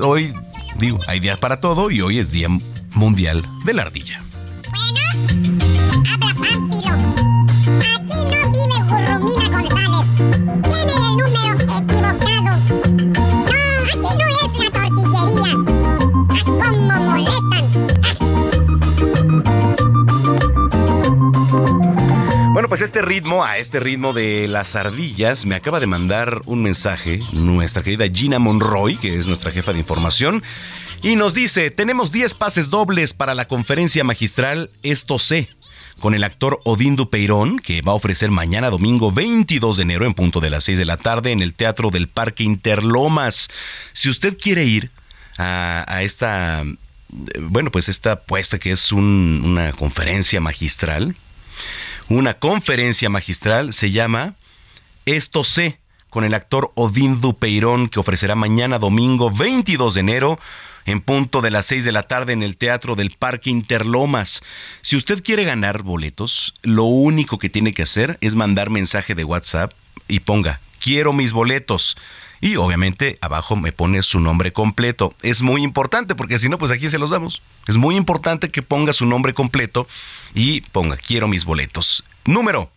Hoy digo, hay días para todo y hoy es Día Mundial de la Ardilla. Pues este ritmo, a este ritmo de las ardillas, me acaba de mandar un mensaje nuestra querida Gina Monroy, que es nuestra jefa de información, y nos dice, tenemos 10 pases dobles para la conferencia magistral Esto sé, con el actor Odín Dupeirón, que va a ofrecer mañana domingo 22 de enero en punto de las 6 de la tarde en el Teatro del Parque Interlomas. Si usted quiere ir a, esta, bueno, pues esta puesta que es una conferencia magistral, una conferencia magistral, se llama Esto sé, con el actor Odín Dupeirón, que ofrecerá mañana domingo 22 de enero en punto de las 6 de la tarde en el Teatro del Parque Interlomas. Si usted quiere ganar boletos, lo único que tiene que hacer es mandar mensaje de WhatsApp y ponga, quiero mis boletos. Y obviamente abajo me pone su nombre completo. Es muy importante porque si no, pues aquí se los damos. Es muy importante que ponga su nombre completo y ponga quiero mis boletos. Número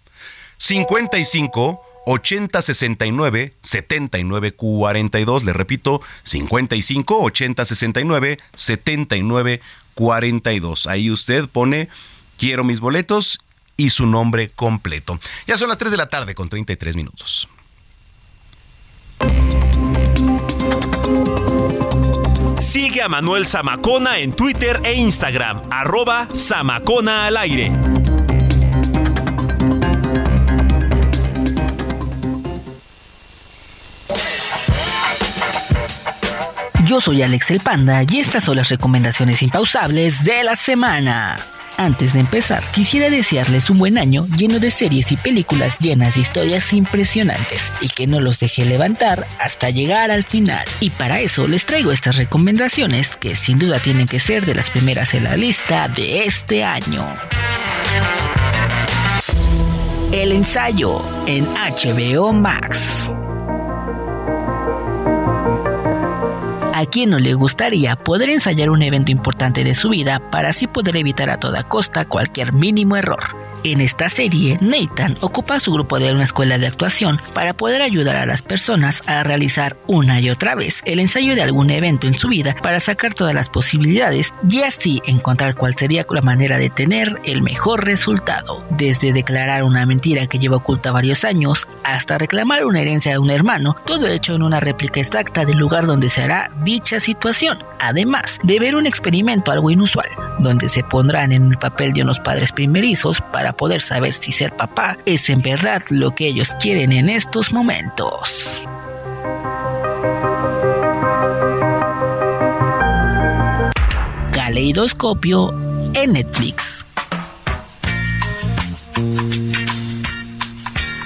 55 80 69 79 42. Le repito, 55 80 69 79 42. Ahí usted pone quiero mis boletos y su nombre completo. Ya son las 3 de la tarde con 33 minutos. Sigue a Manuel Zamacona en Twitter e Instagram, arroba Zamacona al aire. Yo soy Alex el Panda y estas son las recomendaciones impausables de la semana. Antes de empezar, quisiera desearles un buen año lleno de series y películas llenas de historias impresionantes y que no los deje levantar hasta llegar al final. Y para eso les traigo estas recomendaciones que sin duda tienen que ser de las primeras en la lista de este año. El ensayo en HBO Max. ¿A quién no le gustaría poder ensayar un evento importante de su vida para así poder evitar a toda costa cualquier mínimo error? En esta serie, Nathan ocupa su grupo de una escuela de actuación para poder ayudar a las personas a realizar una y otra vez el ensayo de algún evento en su vida para sacar todas las posibilidades y así encontrar cuál sería la manera de tener el mejor resultado. Desde declarar una mentira que lleva oculta varios años hasta reclamar una herencia de un hermano, todo hecho en una réplica exacta del lugar donde se hará dicha situación. Además de ver un experimento algo inusual, donde se pondrán en el papel de unos padres primerizos para poder saber si ser papá es en verdad lo que ellos quieren en estos momentos. Caleidoscopio en Netflix.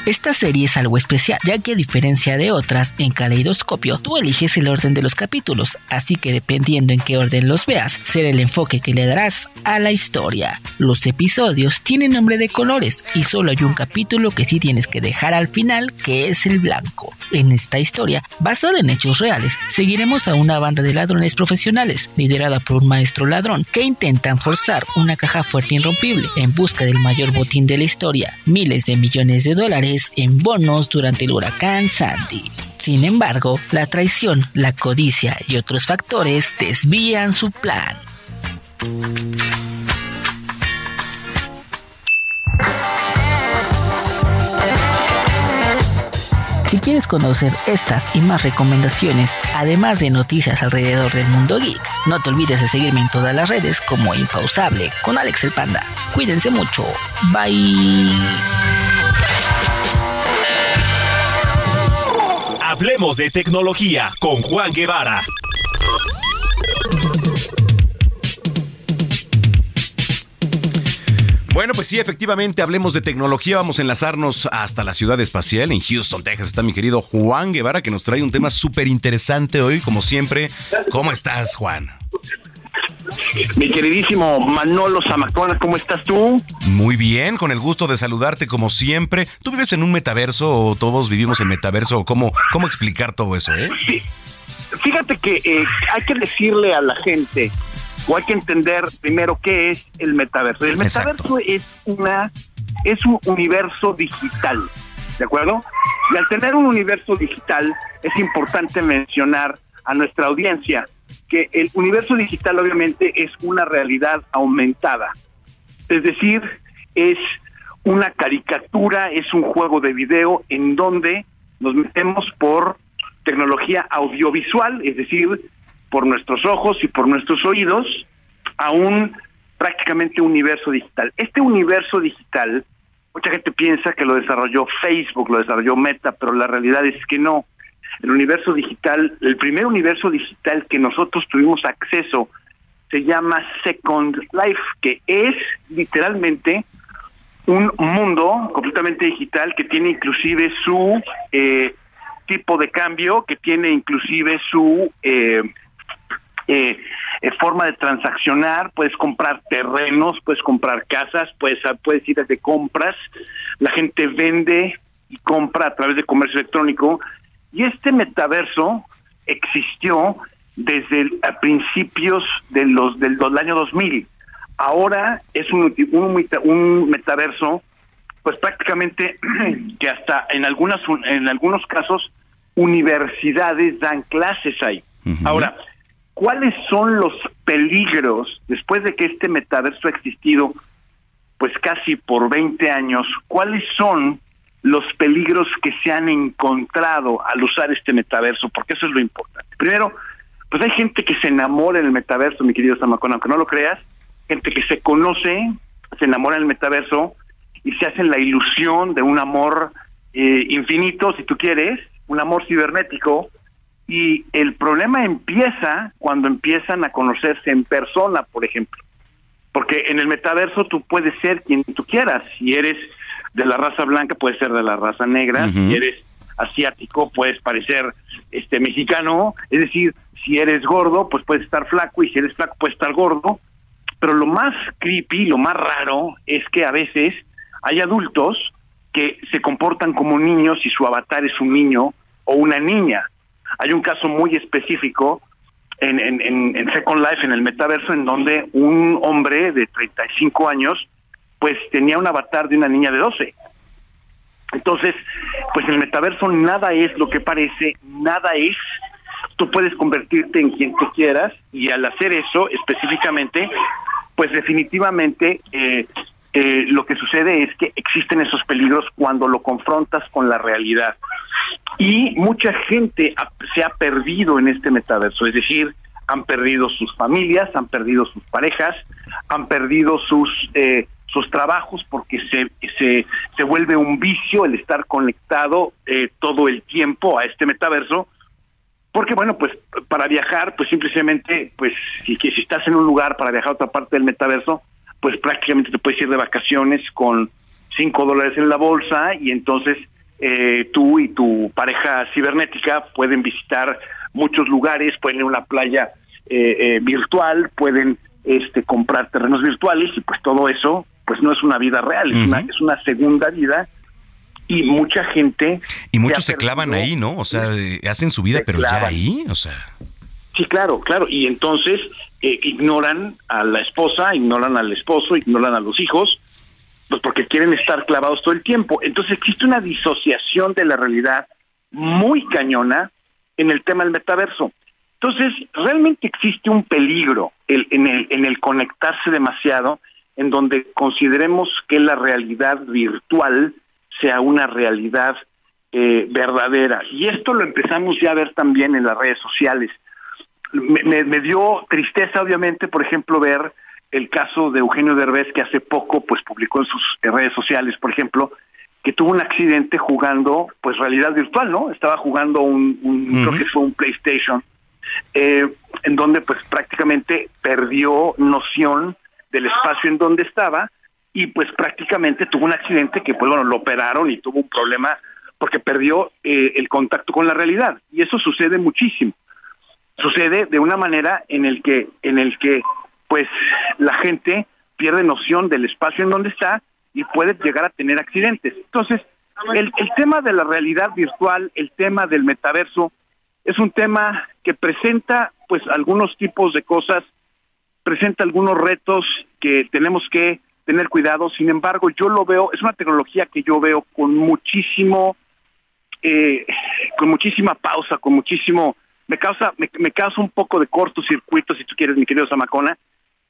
Esta serie es algo especial, ya que a diferencia de otras, en Caleidoscopio tú eliges el orden de los capítulos, así que dependiendo en qué orden los veas, será el enfoque que le darás a la historia. Los episodios tienen nombre de colores y solo hay un capítulo que sí tienes que dejar al final, que es el blanco. En esta historia, basada en hechos reales, seguiremos a una banda de ladrones profesionales, liderada por un maestro ladrón, que intentan forzar una caja fuerte irrompible en busca del mayor botín de la historia, miles de millones de dólares en bonos durante el huracán Sandy. Sin embargo, la traición, la codicia y otros factores desvían su plan. Si quieres conocer estas y más recomendaciones, además de noticias alrededor del mundo geek, no te olvides de seguirme en todas las redes como Impausable con Alex el Panda. Cuídense mucho. Bye. Hablemos de tecnología con Juan Guevara. Bueno, pues sí, efectivamente, hablemos de tecnología. Vamos a enlazarnos hasta la ciudad espacial. En Houston, Texas, está mi querido Juan Guevara, que nos trae un tema súper interesante hoy, como siempre. ¿Cómo estás, Juan? Mi queridísimo Manolo Zamacona, ¿cómo estás tú? Muy bien, con el gusto de saludarte como siempre. ¿Tú vives en un metaverso o todos vivimos en metaverso? ¿Cómo, cómo explicar todo eso, eh? Sí. Fíjate que eh, hay que decirle a la gente o hay que entender primero qué es el metaverso. El metaverso es una es un universo digital, ¿de acuerdo? Y al tener un universo digital es importante mencionar a nuestra audiencia que el universo digital obviamente es una realidad aumentada. Es decir, es una caricatura, es un juego de video en donde nos metemos por tecnología audiovisual, es decir, por nuestros ojos y por nuestros oídos, a un prácticamente universo digital. Este universo digital, mucha gente piensa que lo desarrolló Facebook, lo desarrolló Meta, pero la realidad es que no el universo digital, el primer universo digital que nosotros tuvimos acceso se llama Second Life, que es literalmente un mundo completamente digital que tiene inclusive su eh, tipo de cambio, que tiene inclusive su eh, eh, forma de transaccionar, puedes comprar terrenos, puedes comprar casas, puedes, puedes ir de compras, la gente vende y compra a través de comercio electrónico y este metaverso existió desde a principios de los del, año 2000. Ahora es un, un, metaverso, pues prácticamente *clears throat* que hasta en algunas en algunos casos universidades dan clases ahí. Ahora, ¿cuáles son los peligros después de que este metaverso ha existido pues casi por 20 años, ¿cuáles son los peligros que se han encontrado al usar este metaverso? Porque eso es lo importante. Primero, pues hay gente que se enamora en el metaverso, mi querido Samacón, aunque no lo creas, gente que se conoce, se enamora en el metaverso y se hacen la ilusión de un amor eh, infinito, si tú quieres, un amor cibernético, y el problema empieza cuando empiezan a conocerse en persona, por ejemplo. Porque en el metaverso tú puedes ser quien tú quieras. Si eres de la raza blanca, puedes ser de la raza negra. Si eres asiático, puedes parecer este mexicano. Es decir, si eres gordo, pues puedes estar flaco. Y si eres flaco, puedes estar gordo. Pero lo más creepy, lo más raro, es que a veces hay adultos que se comportan como niños y su avatar es un niño o una niña. Hay un caso muy específico en, en, en, Second Life, en el metaverso, en donde un hombre de 35 años, pues tenía un avatar de una niña de 12. Entonces, pues el metaverso nada es lo que parece, nada es. Tú puedes convertirte en quien tú quieras y al hacer eso específicamente, pues definitivamente eh, eh, lo que sucede es que existen esos peligros cuando lo confrontas con la realidad. Y mucha gente se ha perdido en este metaverso, es decir, han perdido sus familias, han perdido sus parejas, han perdido sus eh, sus trabajos porque se, se, se vuelve un vicio el estar conectado eh, todo el tiempo a este metaverso. Porque bueno pues para viajar pues simplemente pues si, si estás en un lugar para viajar a otra parte del metaverso pues prácticamente te puedes ir de vacaciones con cinco dólares en la bolsa y entonces eh, tú y tu pareja cibernética pueden visitar muchos lugares, pueden ir a una playa eh, eh, virtual, pueden este comprar terrenos virtuales y pues todo eso pues no es una vida real, es, una, es una segunda vida y mucha gente... Y muchos se, clavan ahí, ¿no? O sea, hacen su vida, pero ya ahí, o sea... Sí, claro, claro. Y entonces ignoran a la esposa, ignoran al esposo, ignoran a los hijos, pues porque quieren estar clavados todo el tiempo. Entonces existe una disociación de la realidad muy cañona en el tema del metaverso. Entonces, realmente existe un peligro en, el, en el conectarse demasiado, en donde consideremos que la realidad virtual sea una realidad eh, verdadera. Y esto lo empezamos ya a ver también en las redes sociales. Me, me dio tristeza, obviamente, por ejemplo, ver el caso de Eugenio Derbez que hace poco pues publicó en sus redes sociales, por ejemplo, que tuvo un accidente jugando pues realidad virtual, ¿no? Estaba jugando un, creo que fue un PlayStation, eh, en donde pues prácticamente perdió noción del espacio en donde estaba y pues prácticamente tuvo un accidente que pues bueno lo operaron y tuvo un problema porque perdió eh, el contacto con la realidad y eso sucede muchísimo sucede de una manera en el que en el que pues la gente pierde noción del espacio en donde está y puede llegar a tener accidentes. Entonces, el, el tema de la realidad virtual, el tema del metaverso, es un tema que presenta pues algunos tipos de cosas, presenta algunos retos que tenemos que tener cuidado. Sin embargo, yo lo veo, es una tecnología que yo veo con muchísimo, eh, con muchísima pausa, con muchísimo, me causa, me, causa un poco de cortocircuito, si tú quieres, mi querido Zamacona,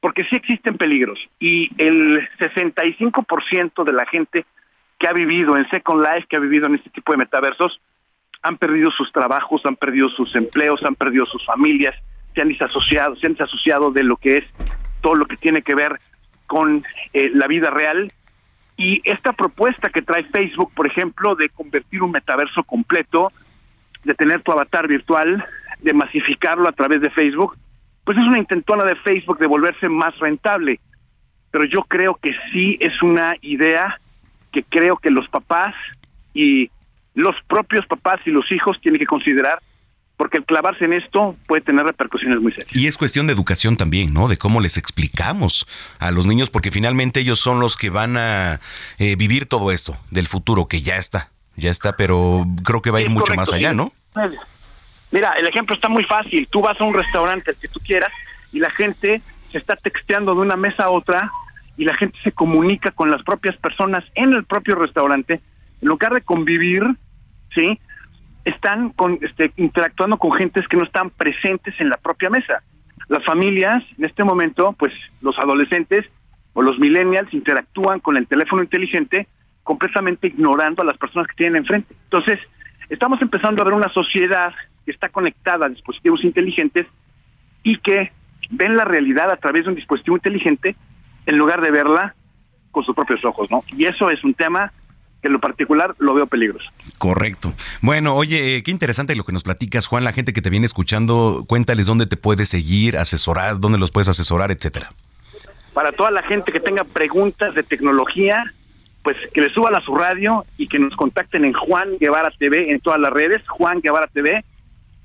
porque sí existen peligros y el 65% de la gente que ha vivido en Second Life, que ha vivido en este tipo de metaversos, han perdido sus trabajos, han perdido sus empleos, han perdido sus familias, se han desasociado, se han desasociado de lo que es todo lo que tiene que ver con eh, la vida real. Y esta propuesta que trae Facebook, por ejemplo, de convertir un metaverso completo, de tener tu avatar virtual, de masificarlo a través de Facebook, pues es una intentona de Facebook de volverse más rentable. Pero yo creo que sí es una idea que creo que los papás y los propios papás y los hijos tienen que considerar porque el clavarse en esto puede tener repercusiones muy serias. Y es cuestión de educación también, ¿no? De cómo les explicamos a los niños, porque finalmente ellos son los que van a eh, vivir todo esto del futuro, que ya está, ya está, pero creo que va a ir mucho más allá, ¿no? Mira, el ejemplo está muy fácil. Tú vas a un restaurante, que tú quieras, y la gente se está texteando de una mesa a otra y la gente se comunica con las propias personas en el propio restaurante. En lugar de convivir, ¿sí? Están con, este, interactuando con gentes que no están presentes en la propia mesa. Las familias, en este momento, pues los adolescentes, o los millennials interactúan con el teléfono inteligente completamente ignorando a las personas que tienen enfrente. Entonces, estamos empezando a ver una sociedad que está conectada a dispositivos inteligentes y que ven la realidad a través de un dispositivo inteligente en lugar de verla con sus propios ojos, ¿no? Y eso es un tema que en lo particular lo veo peligroso. Correcto. Bueno, oye, qué interesante lo que nos platicas, Juan. La gente que te viene escuchando, cuéntales dónde te puedes seguir, asesorar, dónde los puedes asesorar, etcétera. Para toda la gente que tenga preguntas de tecnología, pues que le suban a su radio y que nos contacten en Juan Guevara TV en todas las redes, Juan Guevara TV,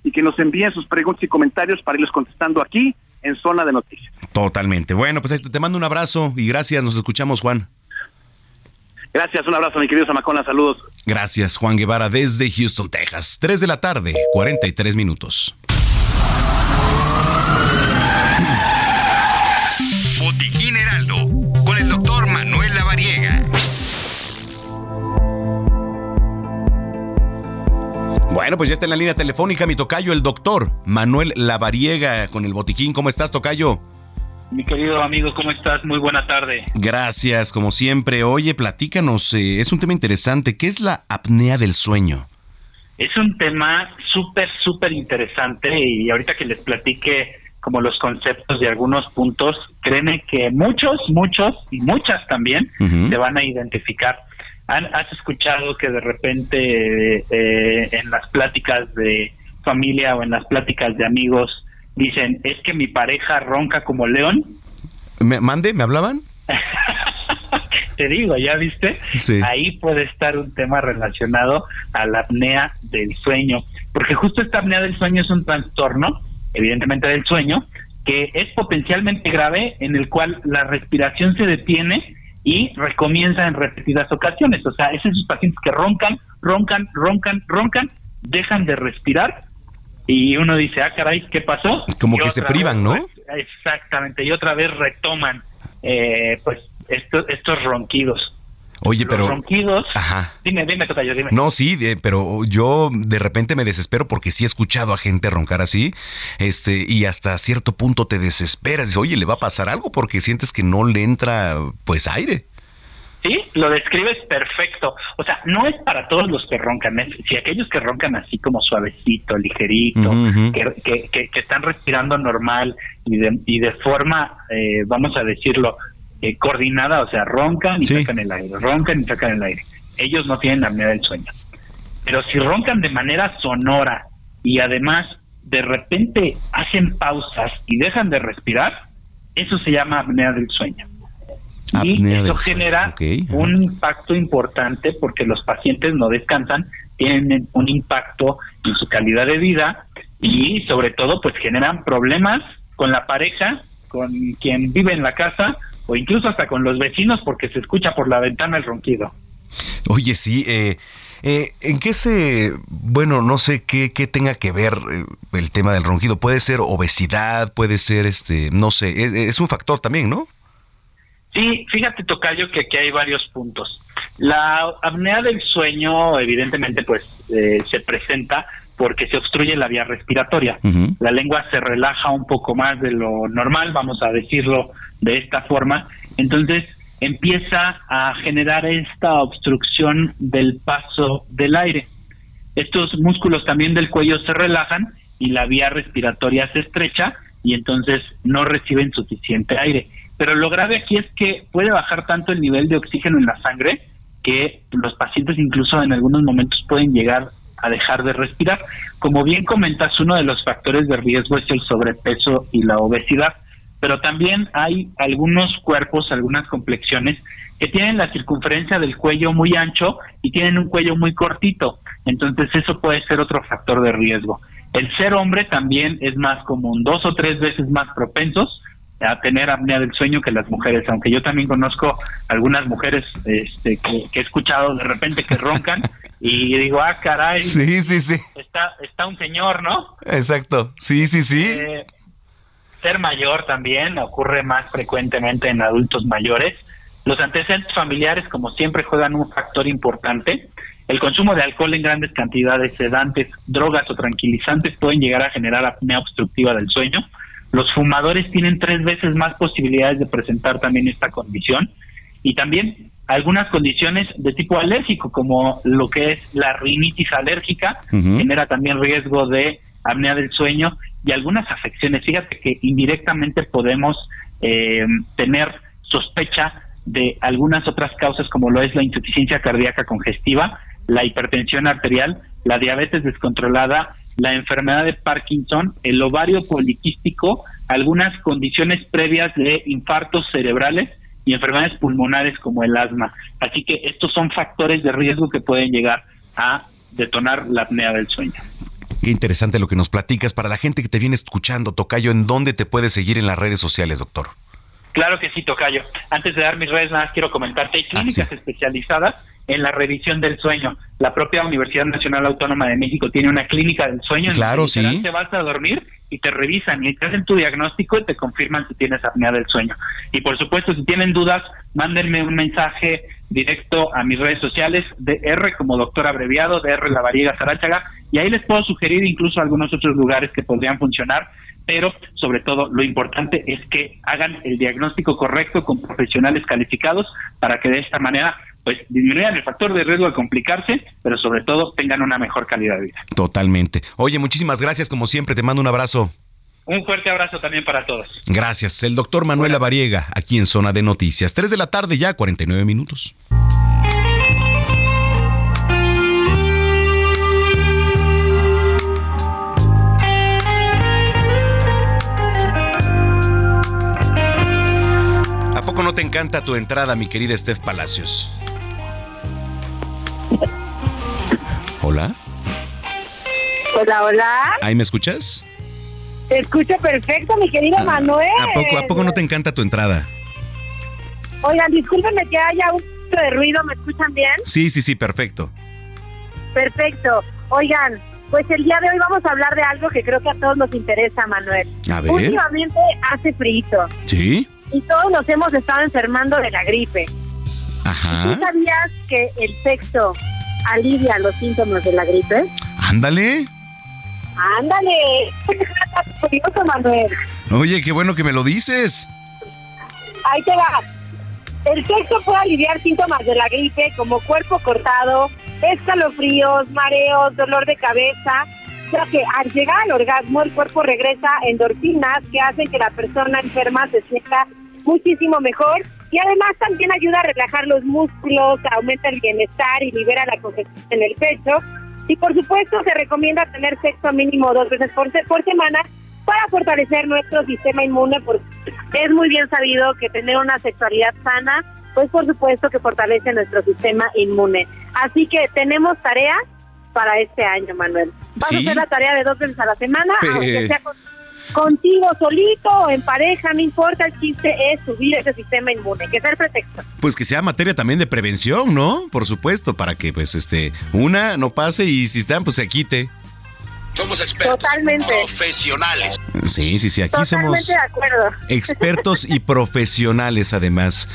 y que nos envíen sus preguntas y comentarios para irles contestando aquí en Zona de Noticias. Totalmente. Bueno, pues te mando un abrazo y gracias. Nos escuchamos, Juan. Gracias, un abrazo, mi querido Samacona, saludos. Gracias, Juan Guevara, desde Houston, Texas. 3 de la tarde, 43 minutos. Botiquín Heraldo, con el doctor Manuel Lavariega. Bueno, pues ya está en la línea telefónica mi tocayo, el doctor Manuel Lavariega, con el botiquín. ¿Cómo estás, tocayo? Mi querido amigo, ¿cómo estás? Muy buena tarde. Gracias, como siempre. Oye, platícanos, eh, es un tema interesante. ¿Qué es la apnea del sueño? Es un tema súper, súper interesante y ahorita que les platique como los conceptos de algunos puntos, créeme que muchos, muchos y muchas también se van a identificar. ¿Has escuchado que de repente eh, en las pláticas de familia o en las pláticas de amigos dicen, es que mi pareja ronca como león. ¿Me, ¿Mande? ¿Me hablaban? *laughs* Te digo, ¿ya viste? Ahí puede estar un tema relacionado a la apnea del sueño, porque justo esta apnea del sueño es un trastorno, evidentemente del sueño, que es potencialmente grave en el cual la respiración se detiene y recomienza en repetidas ocasiones. O sea, es esos pacientes que roncan, roncan, roncan, roncan, dejan de respirar y uno dice, ah, caray, ¿qué pasó? Como que se privan, ¿no? Exactamente, y otra vez retoman eh, pues estos, estos ronquidos. Oye, pero. ronquidos. Ajá. Dime, dime, yo, dime. No, sí, pero yo de repente me desespero porque sí he escuchado a gente roncar así. Este, y hasta cierto punto te desesperas. Dices, oye, le va a pasar algo porque sientes que no le entra, pues, aire. Sí, lo describes perfecto. O sea, no es para todos los que roncan. si aquellos que roncan así como suavecito, ligerito, que, que, están respirando normal y de, y de forma, eh, vamos a decirlo, eh, coordinada, o sea, roncan y sacan el aire, roncan y sacan el aire. Ellos no tienen apnea del sueño. Pero si roncan de manera sonora y además de repente hacen pausas y dejan de respirar, eso se llama apnea del sueño y eso genera un impacto importante porque los pacientes no descansan, tienen un impacto en su calidad de vida y sobre todo pues generan problemas con la pareja, con quien vive en la casa o incluso hasta con los vecinos porque se escucha por la ventana el ronquido. Oye, sí, eh, eh, ¿en qué se, bueno, no sé qué, qué tenga que ver eh, el tema del ronquido? Puede ser obesidad, puede ser, este, no sé, es un factor también, ¿no? Sí, fíjate, Tocayo, que aquí hay varios puntos. La apnea del sueño, evidentemente, pues eh, se presenta porque se obstruye la vía respiratoria. La lengua se relaja un poco más de lo normal, vamos a decirlo de esta forma. Entonces empieza a generar esta obstrucción del paso del aire. Estos músculos también del cuello se relajan y la vía respiratoria se estrecha y entonces no reciben suficiente aire. Pero lo grave aquí es que puede bajar tanto el nivel de oxígeno en la sangre que los pacientes incluso en algunos momentos pueden llegar a dejar de respirar. Como bien comentas, uno de los factores de riesgo es el sobrepeso y la obesidad, pero también hay algunos cuerpos, algunas complexiones que tienen la circunferencia del cuello muy ancho y tienen un cuello muy cortito. Entonces eso puede ser otro factor de riesgo. El ser hombre también es más común, dos o tres veces más propensos a tener apnea del sueño que las mujeres, aunque yo también conozco algunas mujeres este, que, he escuchado de repente que roncan y digo, ah, caray, sí, sí, sí. Está, está un señor, ¿no? Exacto, sí, sí, sí. Eh, ser mayor también ocurre más frecuentemente en adultos mayores. Los antecedentes familiares, como siempre, juegan un factor importante. El consumo de alcohol en grandes cantidades, sedantes, drogas o tranquilizantes pueden llegar a generar apnea obstructiva del sueño Los fumadores tienen tres veces más posibilidades de presentar también esta condición y también algunas condiciones de tipo alérgico, como lo que es la rinitis alérgica, genera también riesgo de apnea del sueño y algunas afecciones. Fíjate que indirectamente podemos eh, tener sospecha de algunas otras causas como lo es la insuficiencia cardíaca congestiva, la hipertensión arterial, la diabetes descontrolada, la enfermedad de Parkinson, el ovario poliquístico, algunas condiciones previas de infartos cerebrales y enfermedades pulmonares como el asma. Así que estos son factores de riesgo que pueden llegar a detonar la apnea del sueño. Qué interesante lo que nos platicas. Para la gente que te viene escuchando, Tocayo, ¿en dónde te puedes seguir en las redes sociales, doctor? Claro que sí, Tocayo. Antes de dar mis redes, nada más quiero comentarte, hay ah, clínicas especializadas en la revisión del sueño. La propia Universidad Nacional Autónoma de México tiene una clínica del sueño. Claro, sí. Te vas a dormir y te revisan y te hacen tu diagnóstico y te confirman si tienes apnea del sueño. Y por supuesto, si tienen dudas, mándenme un mensaje directo a mis redes sociales de R como doctor abreviado, de R La Variega Sarachaga, y ahí les puedo sugerir incluso algunos otros lugares que podrían funcionar pero sobre todo lo importante es que hagan el diagnóstico correcto con profesionales calificados para que de esta manera pues disminuyan el factor de riesgo de complicarse, pero sobre todo tengan una mejor calidad de vida. Totalmente. Oye, muchísimas gracias como siempre, te mando un abrazo. Un fuerte abrazo también para todos. Gracias. El doctor Manuel Variega, aquí en Zona de Noticias. 3 de la tarde ya, 49 minutos. ¿A poco no te encanta tu entrada, mi querida Steph Palacios? Hola. Hola, hola. ¿Ahí me escuchas? Te escucho perfecto, mi querido ah, Manuel. ¿a poco, ¿A poco no te encanta tu entrada? Oigan, discúlpenme que haya un poquito de ruido, ¿me escuchan bien? Sí, sí, sí, perfecto. Perfecto. Oigan, pues el día de hoy vamos a hablar de algo que creo que a todos nos interesa, Manuel. A ver. Últimamente hace frío. ¿Sí? Y todos nos hemos estado enfermando de la gripe. Ajá. ¿Tú sabías que el sexo alivia los síntomas de la gripe? Ándale. Ándale. *laughs* curioso, Manuel. Oye, qué bueno que me lo dices. Ahí te va. El sexo puede aliviar síntomas de la gripe como cuerpo cortado, escalofríos, mareos, dolor de cabeza, ya que al llegar al orgasmo el cuerpo regresa endorfinas que hacen que la persona enferma se sienta muchísimo mejor y además también ayuda a relajar los músculos, aumenta el bienestar y libera la congestión en el pecho. Y por supuesto se recomienda tener sexo mínimo dos veces por, por semana para fortalecer nuestro sistema inmune, porque es muy bien sabido que tener una sexualidad sana, pues por supuesto que fortalece nuestro sistema inmune. Así que tenemos tarea para este año, Manuel. Vamos a hacer la tarea de dos veces a la semana, aunque sea con contigo solito o en pareja, no importa, el chiste es subir ese sistema inmune, que sea el pretexto. Pues que sea materia también de prevención, ¿no? Por supuesto, para que pues este una no pase y si están pues se quite. Somos expertos. Totalmente. Profesionales. Sí, sí, sí, aquí Totalmente somos de acuerdo. expertos y *laughs* profesionales además.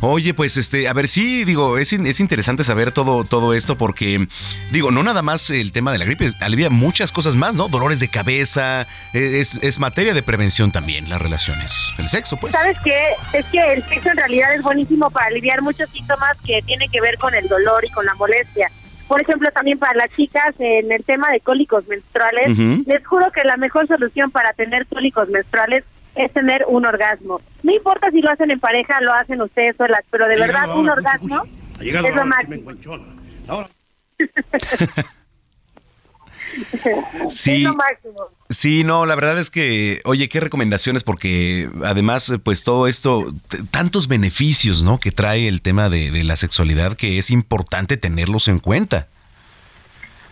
Oye, pues este, a ver, sí, digo, es, es interesante saber todo, todo esto porque, digo, no nada más el tema de la gripe, alivia muchas cosas más, ¿no? Dolores de cabeza, e, es, es materia de prevención también, las relaciones. El sexo, pues. ¿Sabes qué? Es que el sexo en realidad es buenísimo para aliviar muchos síntomas que tienen que ver con el dolor y con la molestia por ejemplo, también para las chicas en el tema de cólicos menstruales, les juro que la mejor solución para tener cólicos menstruales es tener un orgasmo. No importa si lo hacen en pareja, lo hacen ustedes solas, pero de verdad un orgasmo es lo máximo. *laughs* *laughs* Sí, sí, no, la verdad es que, oye, qué recomendaciones, porque además, pues todo esto, tantos beneficios, ¿no? Que trae el tema de, la sexualidad, que es importante tenerlos en cuenta.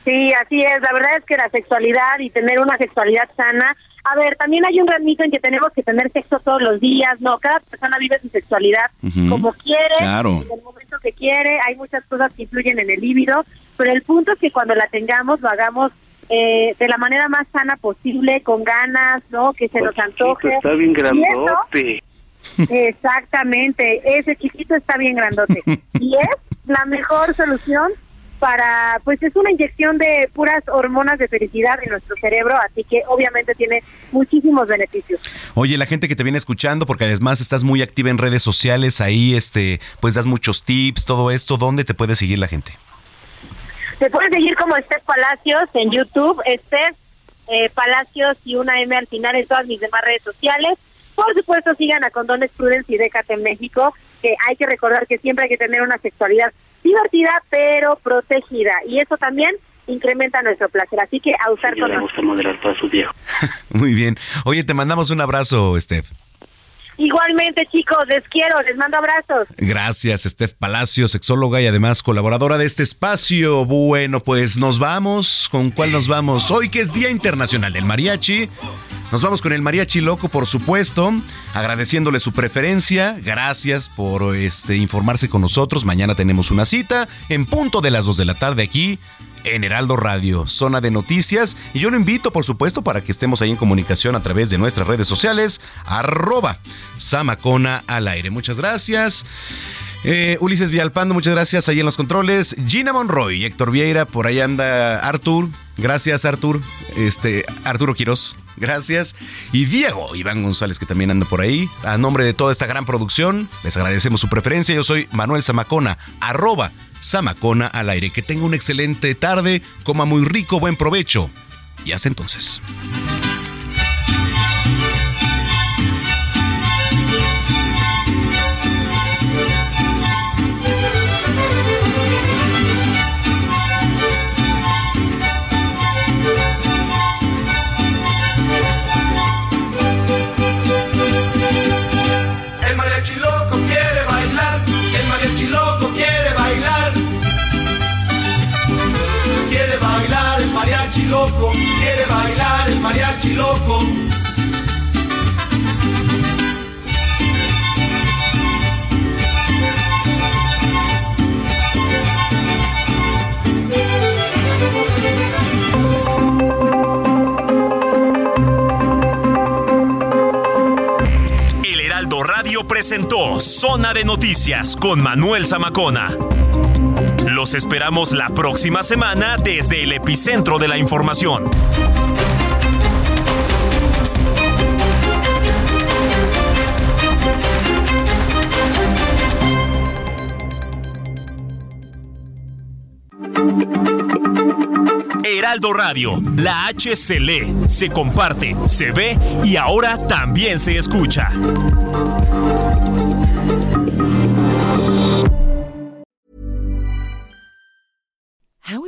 Sí, así es. La verdad es que la sexualidad y tener una sexualidad sana. A ver, también hay un gran mito en que tenemos que tener sexo todos los días. No, cada persona vive su sexualidad como quiere, en el momento que quiere. Hay muchas cosas que influyen en el líbido, pero el punto es que cuando la tengamos lo hagamos eh, de la manera más sana posible, con ganas, ¿no? Que se nos antoje. Está bien grandote. exactamente, ese chiquito está bien grandote. *laughs* y es la mejor solución para, pues es una inyección de puras hormonas de felicidad en nuestro cerebro, así que obviamente tiene muchísimos beneficios. Oye, la gente que te viene escuchando, porque además estás muy activa en redes sociales, ahí este, pues das muchos tips, todo esto, ¿dónde te puede seguir la gente? Te puedes seguir como Esther Palacios en YouTube, Esther eh, Palacios y una M al final en todas mis demás redes sociales. Por supuesto, sigan a Condones Prudence y Déjate en México, que hay que recordar que siempre hay que tener una sexualidad divertida, pero protegida. Y eso también incrementa nuestro placer. Así que a usar con moderar toda su viejo. *laughs* Muy bien. Oye, te mandamos un abrazo, Steph. Igualmente, chicos, les quiero, les mando abrazos. Gracias, Steph Palacio, sexóloga y además colaboradora de este espacio. Bueno, pues nos vamos. ¿Con cuál nos vamos? Hoy que es Día Internacional del Mariachi. Nos vamos con el Mariachi Loco, por supuesto, agradeciéndole su preferencia. Gracias por este, informarse con nosotros. Mañana tenemos una cita en punto de las 2 de la tarde aquí en Heraldo Radio, zona de noticias. Y yo lo invito, por supuesto, para que estemos ahí en comunicación a través de nuestras redes sociales, arroba Samacona al aire. Muchas gracias. Eh, Ulises Villalpando, muchas gracias ahí en los controles. Gina Monroy, Héctor Vieira, por ahí anda Artur. Gracias, Artur. Este, Arturo Quiroz, gracias. Y Diego Iván González, que también anda por ahí. A nombre de toda esta gran producción, les agradecemos su preferencia. Yo soy Manuel Zamacona, arroba Zamacona al aire. Que tenga una excelente tarde, coma muy rico, buen provecho. Y hasta entonces. Presentó Zona de Noticias con Manuel Zamacona. Los esperamos la próxima semana desde el epicentro de la información. Heraldo Radio, la H se lee, se comparte, se ve y ahora también se escucha.